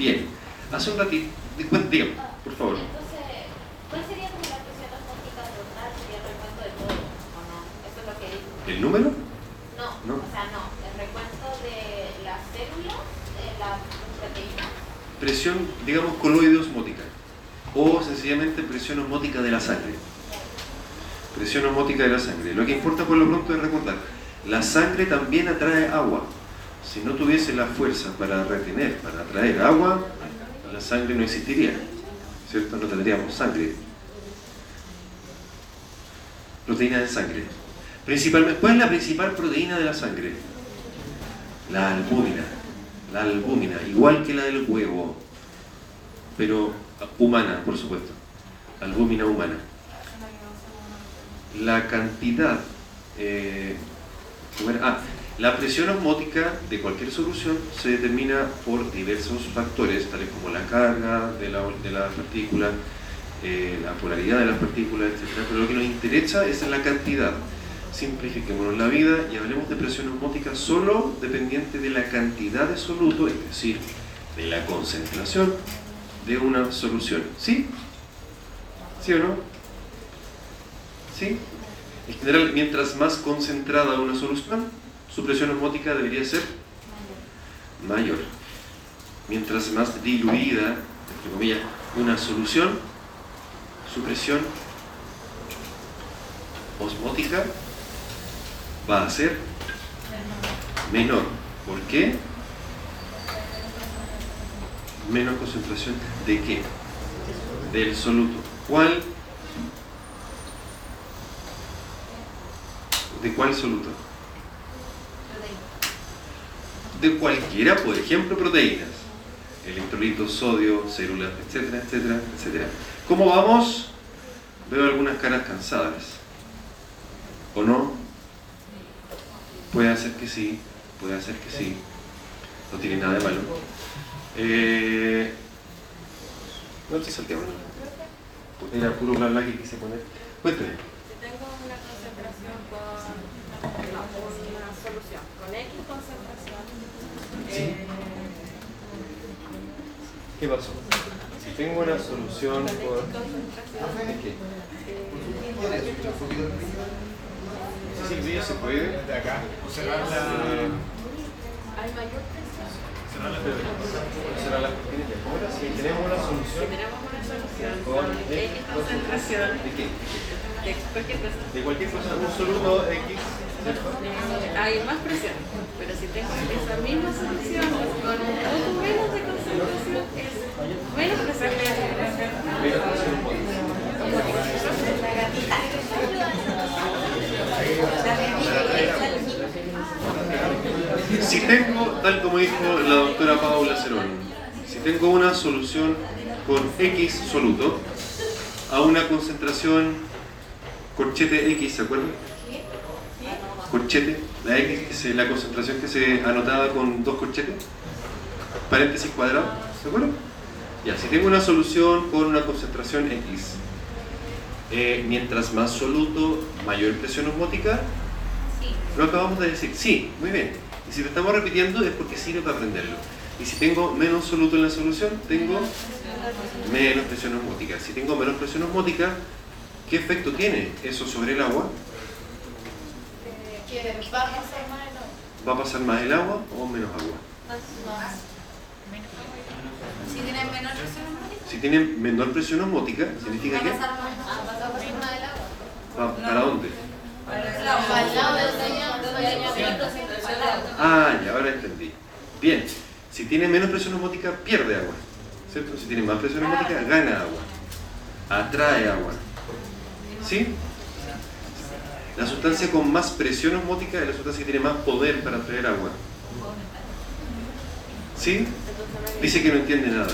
Bien. Hace un ratito, dígame, por favor. Entonces, ¿cuál sería como la presión osmótica total? ¿Sería el recuento de todo o no? Eso es lo que dijo. ¿El número? No, No. o sea, no. El recuento de las células, de las proteínas. Presión, digamos, coloide osmótica. O sencillamente presión osmótica de la sangre. Presión osmótica de la sangre. Lo que importa por lo pronto es recordar, la sangre también atrae agua. Si no tuviese la fuerza para retener, para atraer agua, la sangre no existiría. ¿Cierto? No tendríamos sangre. Proteína de sangre. Principalmente, ¿Cuál es la principal proteína de la sangre? La albúmina. La albúmina, igual que la del huevo, pero humana, por supuesto. Albúmina humana. La cantidad, eh. Ah, la presión osmótica de cualquier solución se determina por diversos factores, tales como la carga de la, partícula, eh, la polaridad de las partículas, etc. Pero lo que nos interesa es la cantidad. Simplifiquémonos la vida y hablemos de presión osmótica solo dependiente de la cantidad de soluto, es decir, de la concentración de una solución. ¿Sí? ¿Sí o no? ¿Sí? En general, mientras más concentrada una solución, su presión osmótica debería ser mayor. Mientras más diluida, una solución, su presión osmótica va a ser menor. ¿Por qué? Menos concentración de qué? Del soluto. ¿Cuál? ¿De cuál soluto? De cualquiera, por ejemplo, proteínas. Electrolitos, sodio, células, etcétera, etcétera, etcétera. ¿Cómo vamos? Veo algunas caras cansadas. ¿O no? Puede ser que sí, puede ser que sí. No tiene nada de malo. Eh, no te salteamos. Era puro bla que quise poner. Cuéntame. Si tengo una concentración con no, una solución con X concentración, Sí. eh, ¿Qué pasó? Si tengo una solución por... concentración, ¿De qué? Sí, sí, se puede. de acá, cerrar la. hay mayor presión. Cerrar la Será la cortina. Ahora, si tenemos una Si solución tenemos una solución con X concentración ¿De qué? de cualquier cosa, De cualquier cosa, un soluto X, hay más presión. Pero si tengo esa misma solución con un poco menos de concentración, es menos presión. Menos presión osmótica. Si tengo, tal como dijo la doctora Paula Cerón, si tengo una solución con X soluto a una concentración corchete X, ¿se acuerdan? Corchete, la X, que se- la concentración que se anotaba con dos corchetes, paréntesis cuadrado, ¿se acuerdan? Ya, si tengo una solución con una concentración X, eh, mientras más soluto, mayor presión osmótica, Sí. lo acabamos de decir, sí, muy bien. Y si lo estamos repitiendo es porque sirve para aprenderlo. Y si tengo menos soluto en la solución, tengo menos presión osmótica. Si tengo menos presión osmótica, ¿Qué efecto tiene eso sobre el agua? Que va a pasar más el agua. ¿Va a pasar más el agua o menos agua? Si tienen menor presión osmótica, Si tienen menor presión osmótica, ¿significa va a qué? pasar más. Va a pasar más el agua. ¿Pa- ¿Para dónde? Para el lado del. Ah, ya, ahora entendí. Bien, si tiene menos presión osmótica, pierde agua. ¿Cierto? Si tiene más presión osmótica, gana agua. Atrae agua. ¿Sí? La sustancia con más presión osmótica es la sustancia que tiene más poder para atraer agua. ¿Sí? Dice que no entiende nada.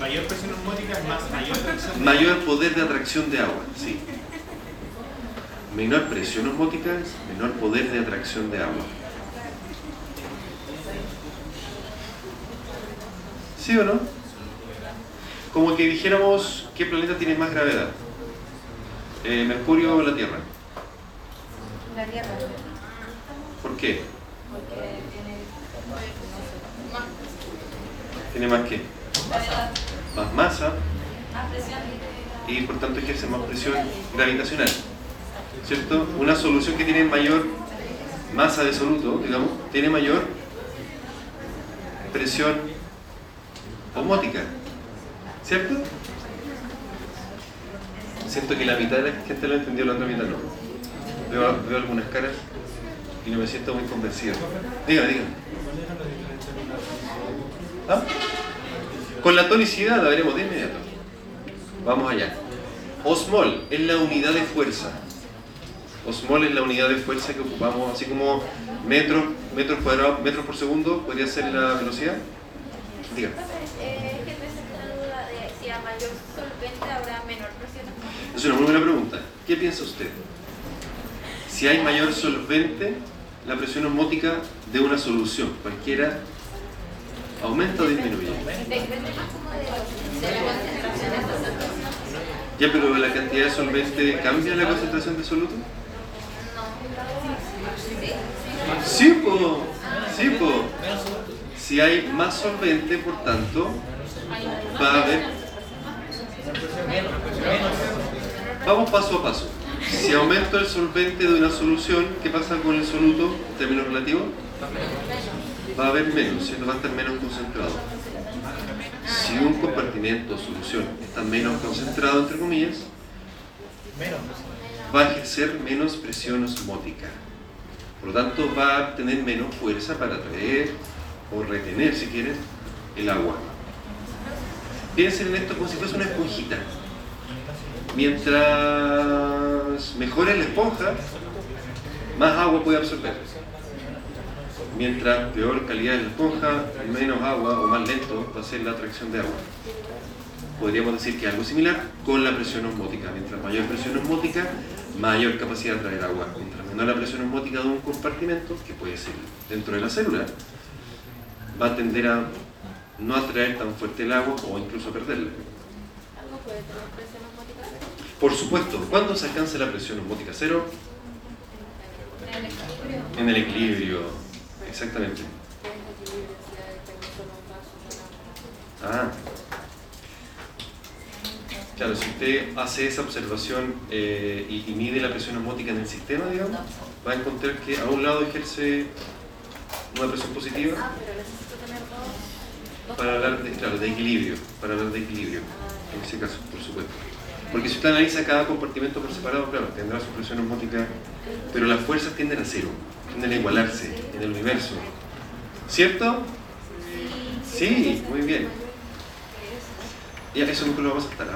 Mayor presión osmótica es más mayor presión. Mayor poder de atracción de agua, sí. Menor presión osmótica es menor poder de atracción de agua. ¿Sí o no? Como que dijéramos, ¿qué planeta tiene más gravedad? Eh, ¿Mercurio o la Tierra? La Tierra. ¿Por qué? Porque tiene ¿Tiene más qué? gravedad, Más masa más presión. y por tanto ejerce más presión gravitacional. ¿Cierto? Una solución que tiene mayor masa de soluto, digamos, tiene mayor presión osmótica. ¿Cierto? Siento que la mitad de la gente lo entendió, la otra mitad no. Veo, algunas caras y no me siento muy convencido. Dígame, dígame. ¿Ah? Con la tonicidad la veremos de inmediato. Vamos allá. Osmol es la unidad de fuerza. Osmol es la unidad de fuerza que ocupamos, así como metros, metros cuadrados, metros por segundo, podría ser la velocidad. Diga. Eh, que me duda de si a mayor solvente habrá. Es una muy buena pregunta. ¿Qué piensa usted? Si hay mayor solvente, la presión osmótica de una solución, cualquiera, aumenta o disminuye. Ya, pero la cantidad de solvente cambia la concentración de soluto. Sí, po. Sí, po. Si hay más solvente, por tanto, va a haber. Vamos paso a paso. Si aumento el solvente de una solución, ¿qué pasa con el soluto en términos relativos? Va a haber menos, ¿cierto? Va a estar menos concentrado. Si un compartimento o solución está menos concentrado, entre comillas, va a ejercer menos presión osmótica. Por lo tanto, va a tener menos fuerza para atraer o retener, si quieren, el agua. Piensen en esto como si fuese una esponjita. Mientras mejore la esponja, más agua puede absorber. Mientras peor calidad de la esponja, menos agua o más lento va a ser la atracción de agua. Podríamos decir que algo similar con la presión osmótica. Mientras mayor presión osmótica, mayor capacidad de atraer agua. Mientras menor la presión osmótica de un compartimento, que puede ser dentro de la célula, va a tender a no atraer tan fuerte el agua o incluso a perderla. ¿Algo puede tener presión? Por supuesto, ¿cuándo se alcanza la presión osmótica cero? En el equilibrio. En el equilibrio, exactamente. Ah. Claro, si usted hace esa observación eh, y, y mide la presión osmótica en el sistema, digamos, va a encontrar que a un lado ejerce una presión positiva Ah, pero necesito tener dos. dos para hablar de, claro, de equilibrio, para hablar de equilibrio, en ese caso, por supuesto. Porque si usted analiza cada compartimento por separado, claro, tendrá su presión osmótica, pero las fuerzas tienden a cero, tienden a igualarse en el universo. ¿Cierto? Sí, muy bien. Ya, eso nunca lo vamos a saltar,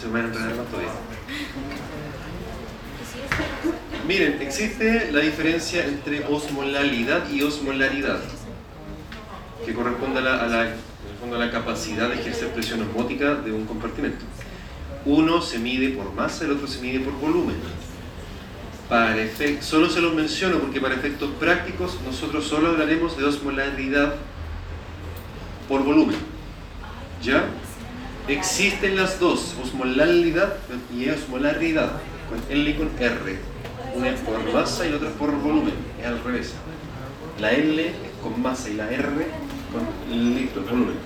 se van a enredar más todavía. Miren, existe la diferencia entre osmolalidad y osmolaridad, que corresponde a la, a la- a la capacidad de ejercer presión osmótica de un compartimento. Uno se mide por masa, el otro se mide por volumen. Para solo se los menciono porque para efectos prácticos nosotros solo hablaremos de osmolaridad por volumen. ¿Ya? Existen las dos, osmolalidad y osmolaridad, con L y con R. Una es por masa y la otra por volumen, es al revés. La L es con masa y la R con litro, volumen.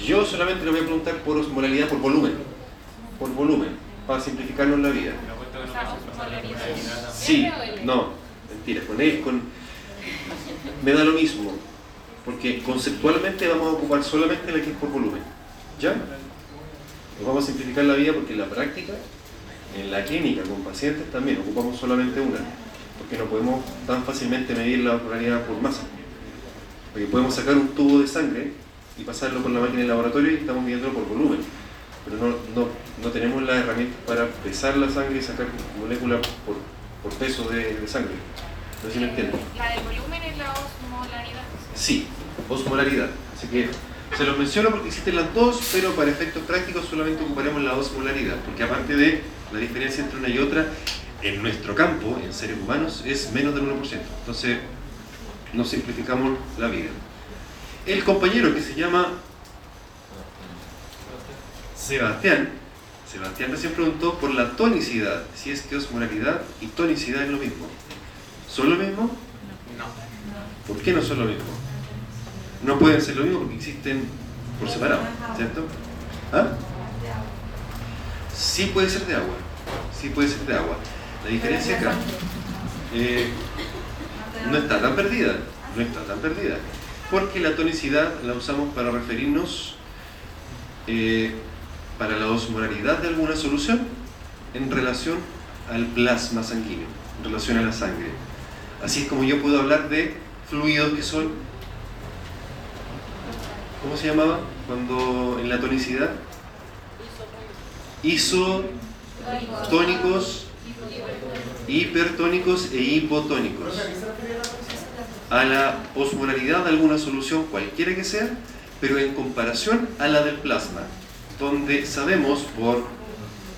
Yo solamente le voy a preguntar por osmolaridad, por volumen. Por volumen, para simplificarnos la vida. Sí, no, mentira, con él, con... Me da lo mismo, porque conceptualmente vamos a ocupar solamente la que es por volumen. ¿Ya? Nos vamos a simplificar la vida porque en la práctica, en la clínica con pacientes también ocupamos solamente una, porque no podemos tan fácilmente medir la osmolaridad por masa. Porque podemos sacar un tubo de sangre y pasarlo por la máquina de laboratorio y estamos midiéndolo por volumen. Pero no, no, no tenemos las herramientas para pesar la sangre y sacar moléculas por, por peso de, de sangre. No sé si me entienden. La del volumen es la osmolaridad. Sí, osmolaridad. Así que se los menciono porque existen las dos, pero para efectos prácticos solamente ocuparemos la osmolaridad, porque aparte de la diferencia entre una y otra, en nuestro campo, en seres humanos, es menos del 1%. Entonces, nos simplificamos la vida. El compañero que se llama Sebastián, Sebastián recién preguntó por la tonicidad, si es que osmolaridad y tonicidad es lo mismo. ¿Son lo mismo? No. ¿Por qué no son lo mismo? No pueden ser lo mismo porque existen por separado, ¿cierto? ¿Ah? Sí puede ser de agua, sí puede ser de agua. La diferencia acá eh, no está tan perdida, no está tan perdida, porque la tonicidad la usamos para referirnos eh, para la osmolaridad de alguna solución en relación al plasma sanguíneo, en relación a la sangre. Así es como yo puedo hablar de fluidos que son, ¿cómo se llamaba? Cuando en la tonicidad, isotónicos, hipertónicos e hipotónicos. A la osmolaridad de alguna solución, cualquiera que sea, pero en comparación a la del plasma, donde sabemos por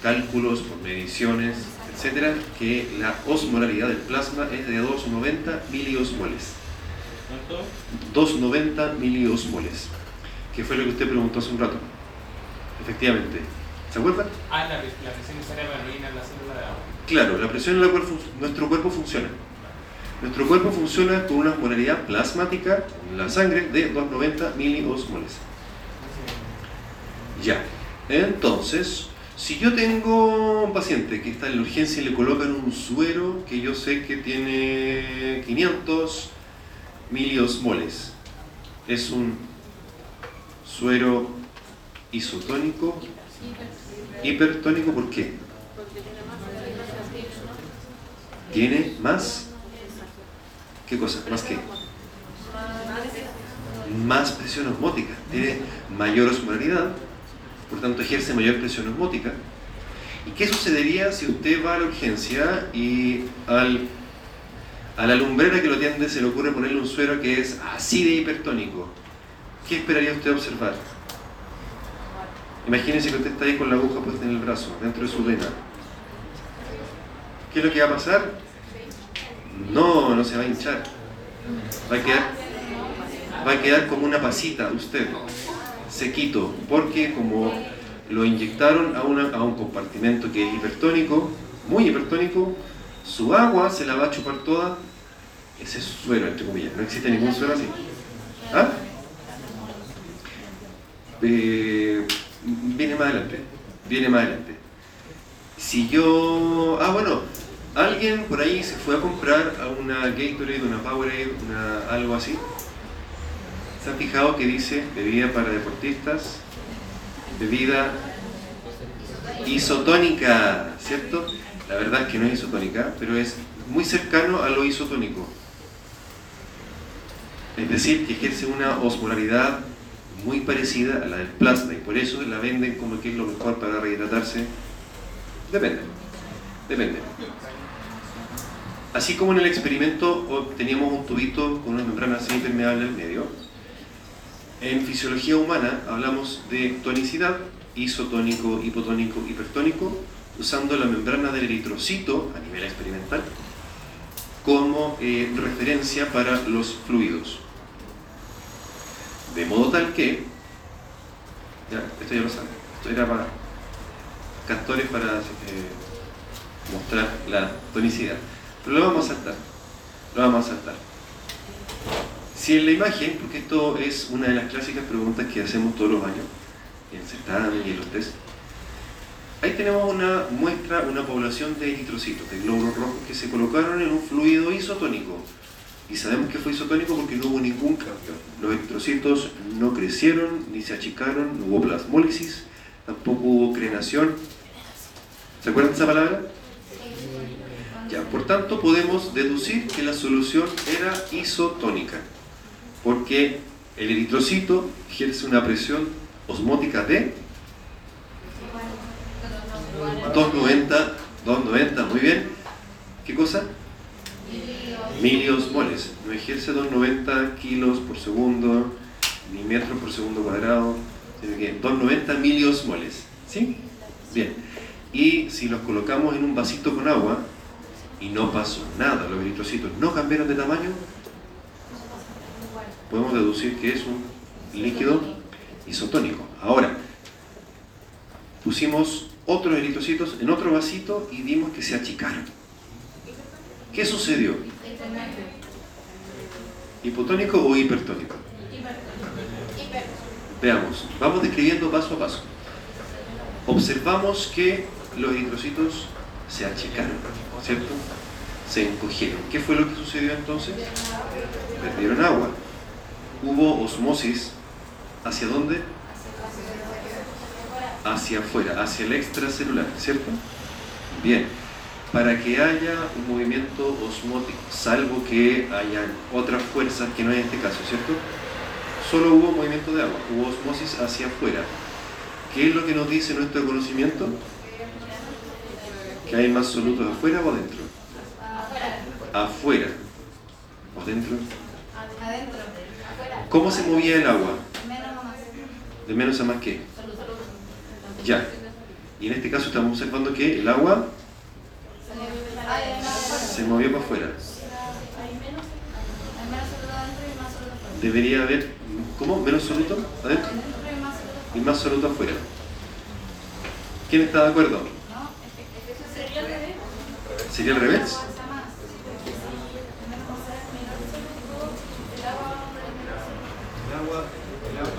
cálculos, por mediciones, etcétera, que la osmolaridad del plasma es de 290 miliosmoles. ¿Cuánto? 290 miliosmoles, que fue lo que usted preguntó hace un rato. Efectivamente. ¿Se acuerda? Ah, la, la presión necesaria para la célula de agua. Claro, la presión en la cual nuestro cuerpo funciona. Nuestro cuerpo funciona con una osmolaridad plasmática en la sangre de 290 miliosmoles. Ya. Entonces, si yo tengo un paciente que está en la urgencia y le colocan un suero que yo sé que tiene 500 miliosmoles, es un suero isotónico, hipertónico, ¿por qué? Porque tiene más alimentación. Tiene más, ¿qué cosa? ¿Más qué? Más presión osmótica, tiene mayor osmolaridad, por tanto ejerce mayor presión osmótica. ¿Y qué sucedería si usted va a la urgencia y al, a la lumbrera que lo atiende se le ocurre ponerle un suero que es así de hipertónico? ¿Qué esperaría usted observar? Imagínese que usted está ahí con la aguja puesta en el brazo, dentro de su vena. ¿Qué es lo que va a pasar? No, no se va a hinchar. Va a quedar, va a quedar como una pasita usted, sequito, porque como lo inyectaron a, una- a un compartimento que es hipertónico, muy hipertónico, su agua se la va a chupar toda ese suero, entre comillas. No existe ningún suero así. ¿Ah? Eh, viene más adelante. Viene más adelante. Si yo. Ah, bueno. Alguien por ahí se fue a comprar a una Gatorade, una Powerade, una, algo así. ¿Se han fijado que dice bebida para deportistas? Bebida isotónica, ¿cierto? La verdad es que no es isotónica, pero es muy cercano a lo isotónico. Es decir, que ejerce una osmolaridad muy parecida a la del plasma y por eso la venden como que es lo mejor para rehidratarse. Depende, depende. Así como en el experimento teníamos un tubito con una membrana semipermeable en medio, en fisiología humana hablamos de tonicidad, isotónico, hipotónico, hipertónico, usando la membrana del eritrocito a nivel experimental como eh, referencia para los fluidos. De modo tal que, ya, esto ya lo saben, esto era para castores para eh, mostrar la tonicidad. Pero lo vamos a saltar, lo vamos a saltar. Si en la imagen, porque esto es una de las clásicas preguntas que hacemos todos los años, en el certamen y en los test, ahí tenemos una muestra, una población de eritrocitos, de glóbulos rojos que se colocaron en un fluido isotónico. Y sabemos que fue isotónico porque no hubo ningún cambio. Los eritrocitos no crecieron ni se achicaron, no hubo plasmólisis, tampoco hubo crenación. ¿Se acuerdan de esa palabra? Ya, por tanto, podemos deducir que la solución era isotónica, porque el eritrocito ejerce una presión osmótica de 290, 290, muy bien. ¿Qué cosa? Miliosmoles. No ejerce 290 kilos por segundo, ni metros por segundo cuadrado, sino que 290 miliosmoles. ¿Sí? Bien. Y si los colocamos en un vasito con agua y no pasó nada, los eritrocitos no cambiaron de tamaño, podemos deducir que es un líquido isotónico. Ahora, pusimos otros eritrocitos en otro vasito y vimos que se achicaron. ¿Qué sucedió? ¿Hipotónico o hipertónico? Veamos, vamos describiendo paso a paso. Observamos que los eritrocitos se achicaron, ¿cierto? Se encogieron. ¿Qué fue lo que sucedió entonces? Perdieron agua. Hubo osmosis. ¿Hacia dónde? Hacia afuera, hacia el extracelular, ¿cierto? Bien. Para que haya un movimiento osmótico, salvo que hayan otras fuerzas que no hay en este caso, ¿cierto? Solo hubo movimiento de agua, hubo osmosis hacia afuera. ¿Qué es lo que nos dice nuestro conocimiento? ¿Que hay más solutos afuera o adentro? Afuera. ¿O adentro? Adentro. ¿Cómo se movía el agua? Menos o más. ¿De menos a más qué? Ya. Y en este caso estamos observando que el agua se movió para afuera. Afuera. Debería haber, ¿cómo? ¿Menos soluto adentro? Afuera. Y más soluto afuera. ¿Quién está de acuerdo? No, es que, es que eso sería al revés. ¿Sería al revés? Avanza más. Sí, menos o sea, menor soluto, el agua va a aumentar. El agua, el agua,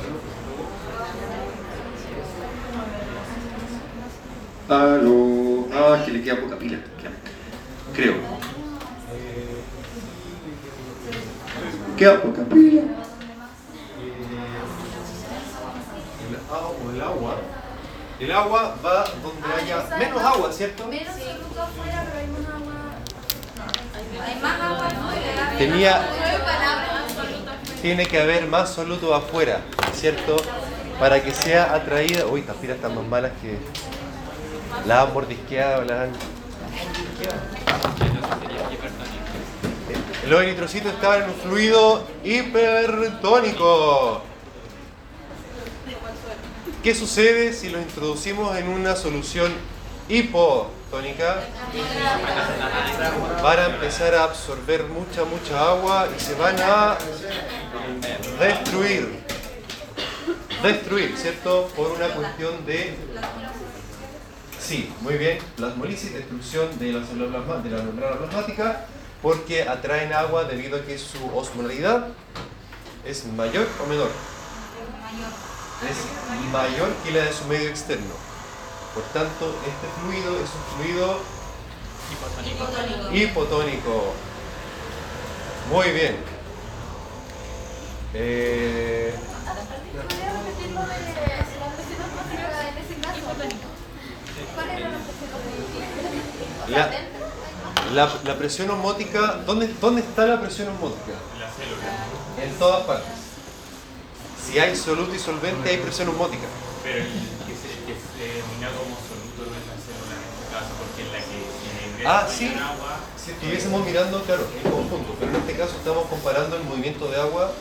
Aló. Ah, que le queda poca pila. Creo. Queda poca pila. El, agua- el agua. El agua va donde haya menos agua, ¿cierto? Menos soluto afuera, pero hay más agua. Hay más agua afuera. Tenía, tiene que haber más soluto afuera, ¿cierto? Para que sea atraída. Uy, estas pilas están más malas que. Las han mordisqueado, las han. Los eritrocitos estaban en un fluido hipertónico. ¿Qué sucede si los introducimos en una solución hipotónica? Van a empezar a absorber mucha, mucha agua y se van a destruir. Destruir, ¿cierto? Por una cuestión de... Sí, muy bien. Plasmolisis, destrucción de la célula de la membrana plasmática, porque atraen agua debido a que su osmolaridad es mayor o menor. Es mayor que la de su medio externo. Por tanto, este fluido es un fluido hipotónico. Muy bien. Eh, ¿Podría repetir lo de la presión osmótica en ese caso? ¿Cuál era la presión osmótica? la, presión osmótica, ¿dónde, ¿dónde está la presión osmótica? La célula. En todas partes. Si hay soluto y solvente, hay presión osmótica. Pero el que se, que se denomina como soluto no es la célula en este caso, porque es la que ingresa Ah, sí. agua, Si estuviésemos mirando, claro, en conjunto, pero en este caso estamos comparando el movimiento de agua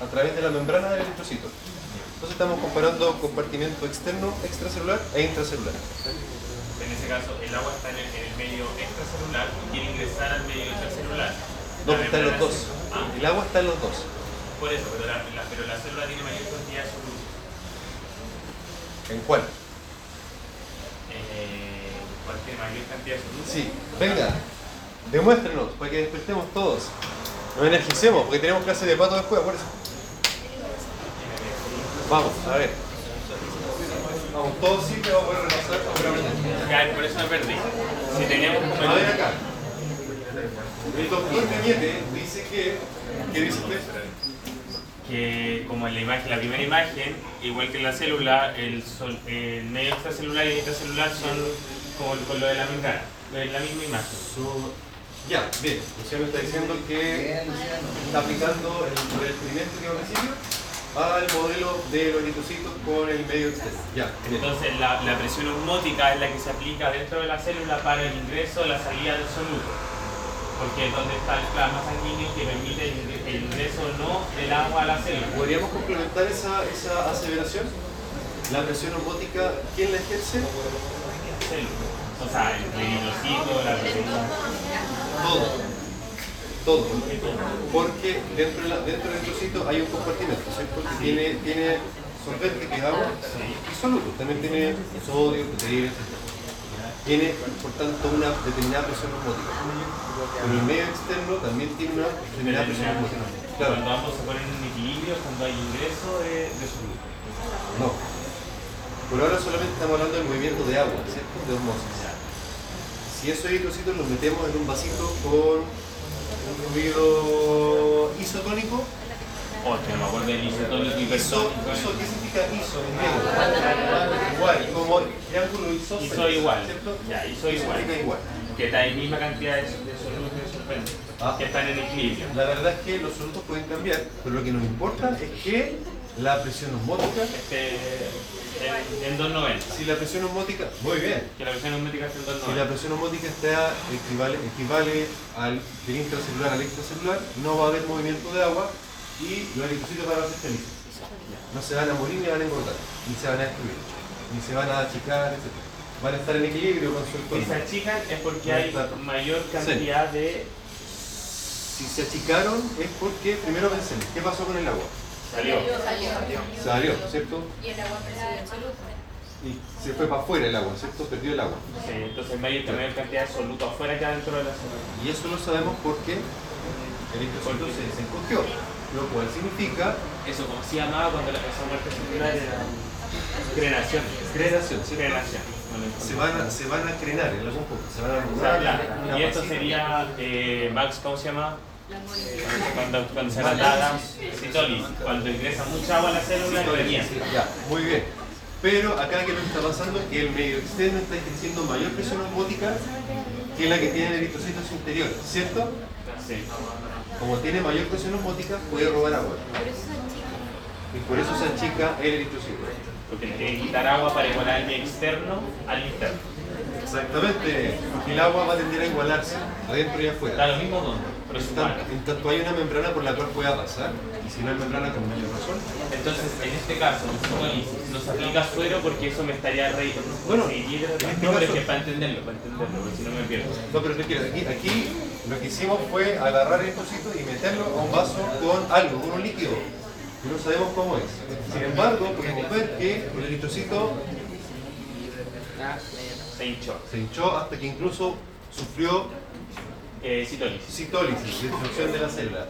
a través de la membrana del eritrocito. Entonces estamos comparando compartimento externo, extracelular e intracelular. en ese caso el agua está en el, en el medio extracelular y quiere ingresar al medio intracelular. No, está en los dos. Ah, El agua está en los dos. Por eso, pero la, la- pero la célula tiene mayor cantidad de soluto. ¿En cuál? Eh, ¿Cuál tiene mayor cantidad de soluto? Sí, venga, demuéstrenos para que despertemos todos. Nos energicemos, porque tenemos clase de pato después, acuérdense. Vamos, a ver. Vamos, todos sí que vamos a poder repasar. Ya, por eso me perdí. Si teníamos A ver acá. El doctor Cañete dice que. ¿Qué dice usted? Que como en la imagen, la primera imagen, igual que en la célula, el, sol- el medio extracelular y el intracelular son como con lo de la membrana, es la misma imagen. Ya, bien. Luciano está diciendo que está aplicando el, el experimento que va a principio al modelo de los eritrocitos con el medio externo. Ya, bien. Entonces la, la presión osmótica es la que se aplica dentro de la célula para el ingreso o la salida del soluto. Porque es donde está el plasma sanguíneo que permite el, ingre- el ingreso o no del agua a la célula. ¿Podríamos complementar esa, esa aseveración? La presión osmótica, ¿quién la ejerce? Célula. O sea, el eritrocito, la proteína. Todo. Todo. Porque dentro, de la- dentro del eritrocito hay un compartimento, ¿cierto? Que tiene, tiene solvente, que es agua, y soluto. También tiene sodio, proteína, etc. Tiene, por tanto, una determinada presión osmótica. Pero el medio externo también tiene una determinada presión osmótica. Claro, Cuando ambos se ponen en equilibrio, cuando hay ingreso de, de soluto. no. Por ahora solamente estamos hablando del movimiento de agua, ¿cierto? De osmosis. Si esos eritrocitos los metemos en un vasito con un fluido no me acuerdo del isotónico iso, iso, ¿qué significa iso en griego? Igual, como triángulo iso. Hizo igual. Ya, Eso igual. Que da la misma cantidad de, de soluto y de solvente. Ah. Que están en equilibrio. La verdad es que los solutos pueden cambiar, pero lo que nos importa es que la presión osmótica, Este, en, en 290. si la presión osmótica, muy bien, Que la presión osmótica está en Si la 290. presión osmótica está equivale, equivale al del intracelular al extracelular, no va a haber movimiento de agua y los eritrocitos van a ser felices. No se van a morir ni van a engordar, ni se van a destruir, ni se van a achicar, etc. Van a estar en equilibrio con su Si entorno. se achican es porque hay mayor cantidad de. Si se achicaron es porque, primero pensemos, ¿qué pasó con el agua? Salió. Salió, ¿cierto? Y el agua. Y se fue para afuera el agua, ¿cierto? Perdió el agua. Sí, entonces hay mayor, mayor cantidad de soluto afuera que adentro de la célula. Y eso lo sabemos porque el eritrocito se desencogió, lo cual significa Eso, como se llamaba cuando la, muerte celular era. Crenación. crenación, ¿cierto? Crenación. se van a, se van a crenar en algún punto, se van a O sea, Y esto sería, eh, Max, ¿cómo se llama? Cuando, cuando se trata citólisis, cuando ingresa mucha agua a la célula, Sí, sí, Ya, muy bien. Pero acá que lo que está pasando es que el medio externo está ejerciendo mayor presión osmótica que la que tiene el eritrocitos interiores, ¿cierto? Sí. Como tiene mayor presión osmótica, puede robar agua. Y por eso se achica el eritrocito. Porque tiene que quitar agua para igualar el externo al interno. Exactamente, porque el agua va a tender a igualarse, adentro y Da afuera. lo mismo donde, pero es En tanto, hay una membrana por la cual pueda pasar, y si no hay membrana con mayor razón, Entonces, en este caso, en citólisis, no se aplica suero porque eso me estaría re... Bueno, y- en este no, pero es que para entenderlo, para entenderlo, porque si no me pierdo. No, pero tranquilo, aquí, aquí lo que hicimos fue agarrar el trocito y meterlo a un vaso con algo, con un líquido. Y no sabemos cómo es. Sin embargo, podemos ver que el eritrocito Se hinchó. se hinchó hasta que incluso sufrió Eh, citólisis. citólisis, destrucción de la célula.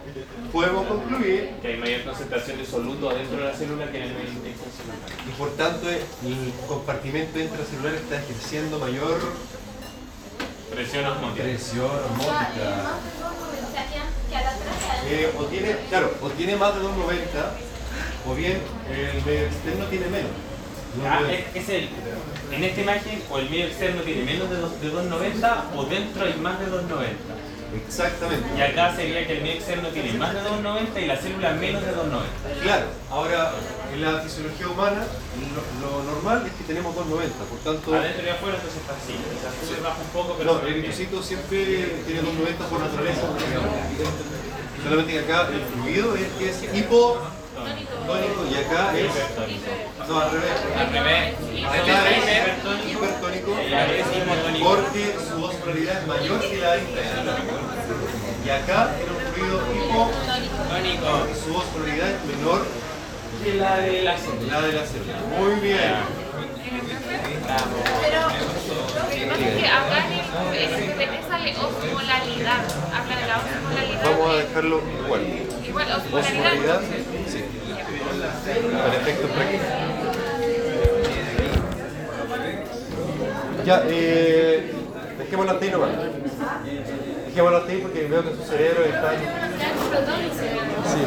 Podemos concluir Que hay mayor concentración de soluto adentro de la célula que en el medio extracelular. y por tanto el compartimento intracelular está ejerciendo mayor Presión osmótica. presión osmótica. Eh, o tiene, claro, o tiene más de 290 o bien el medio externo tiene menos. Ah, es, es el, en esta imagen, o el medio externo tiene menos de, dos- de 290 o dentro hay más de 290. Exactamente. Y acá sería que el medio externo tiene más de 290 y la célula menos de 290. Claro, ahora en la fisiología humana lo, lo normal es que tenemos 290, por tanto, Adentro y afuera entonces está así. O sea, sube baja un poco, pero no, se el eritrocito siempre tiene 290 por naturaleza. Solamente que acá el fluido es que es hipotónico y acá es. No, al revés. Al revés. Acá es hipertónico. hipertónico Y acá es hipotónico. porque su osmolaridad es mayor que la intracelular. Y acá era un fluido hipotónico y su osmolaridad es menor Que la de la célula. la de la célula. Muy bien. Pero lo que pasa es que acá en el sale de osmolaridad. Habla de la osmolaridad. Vamos a de- dejarlo igual. Igual, osmolaridad. Sí. Para efectos prácticos. Ya, eh, dejémoslo hasta ahí nomás. Dejémoslo hasta ahí porque veo que su cerebro está... Sí.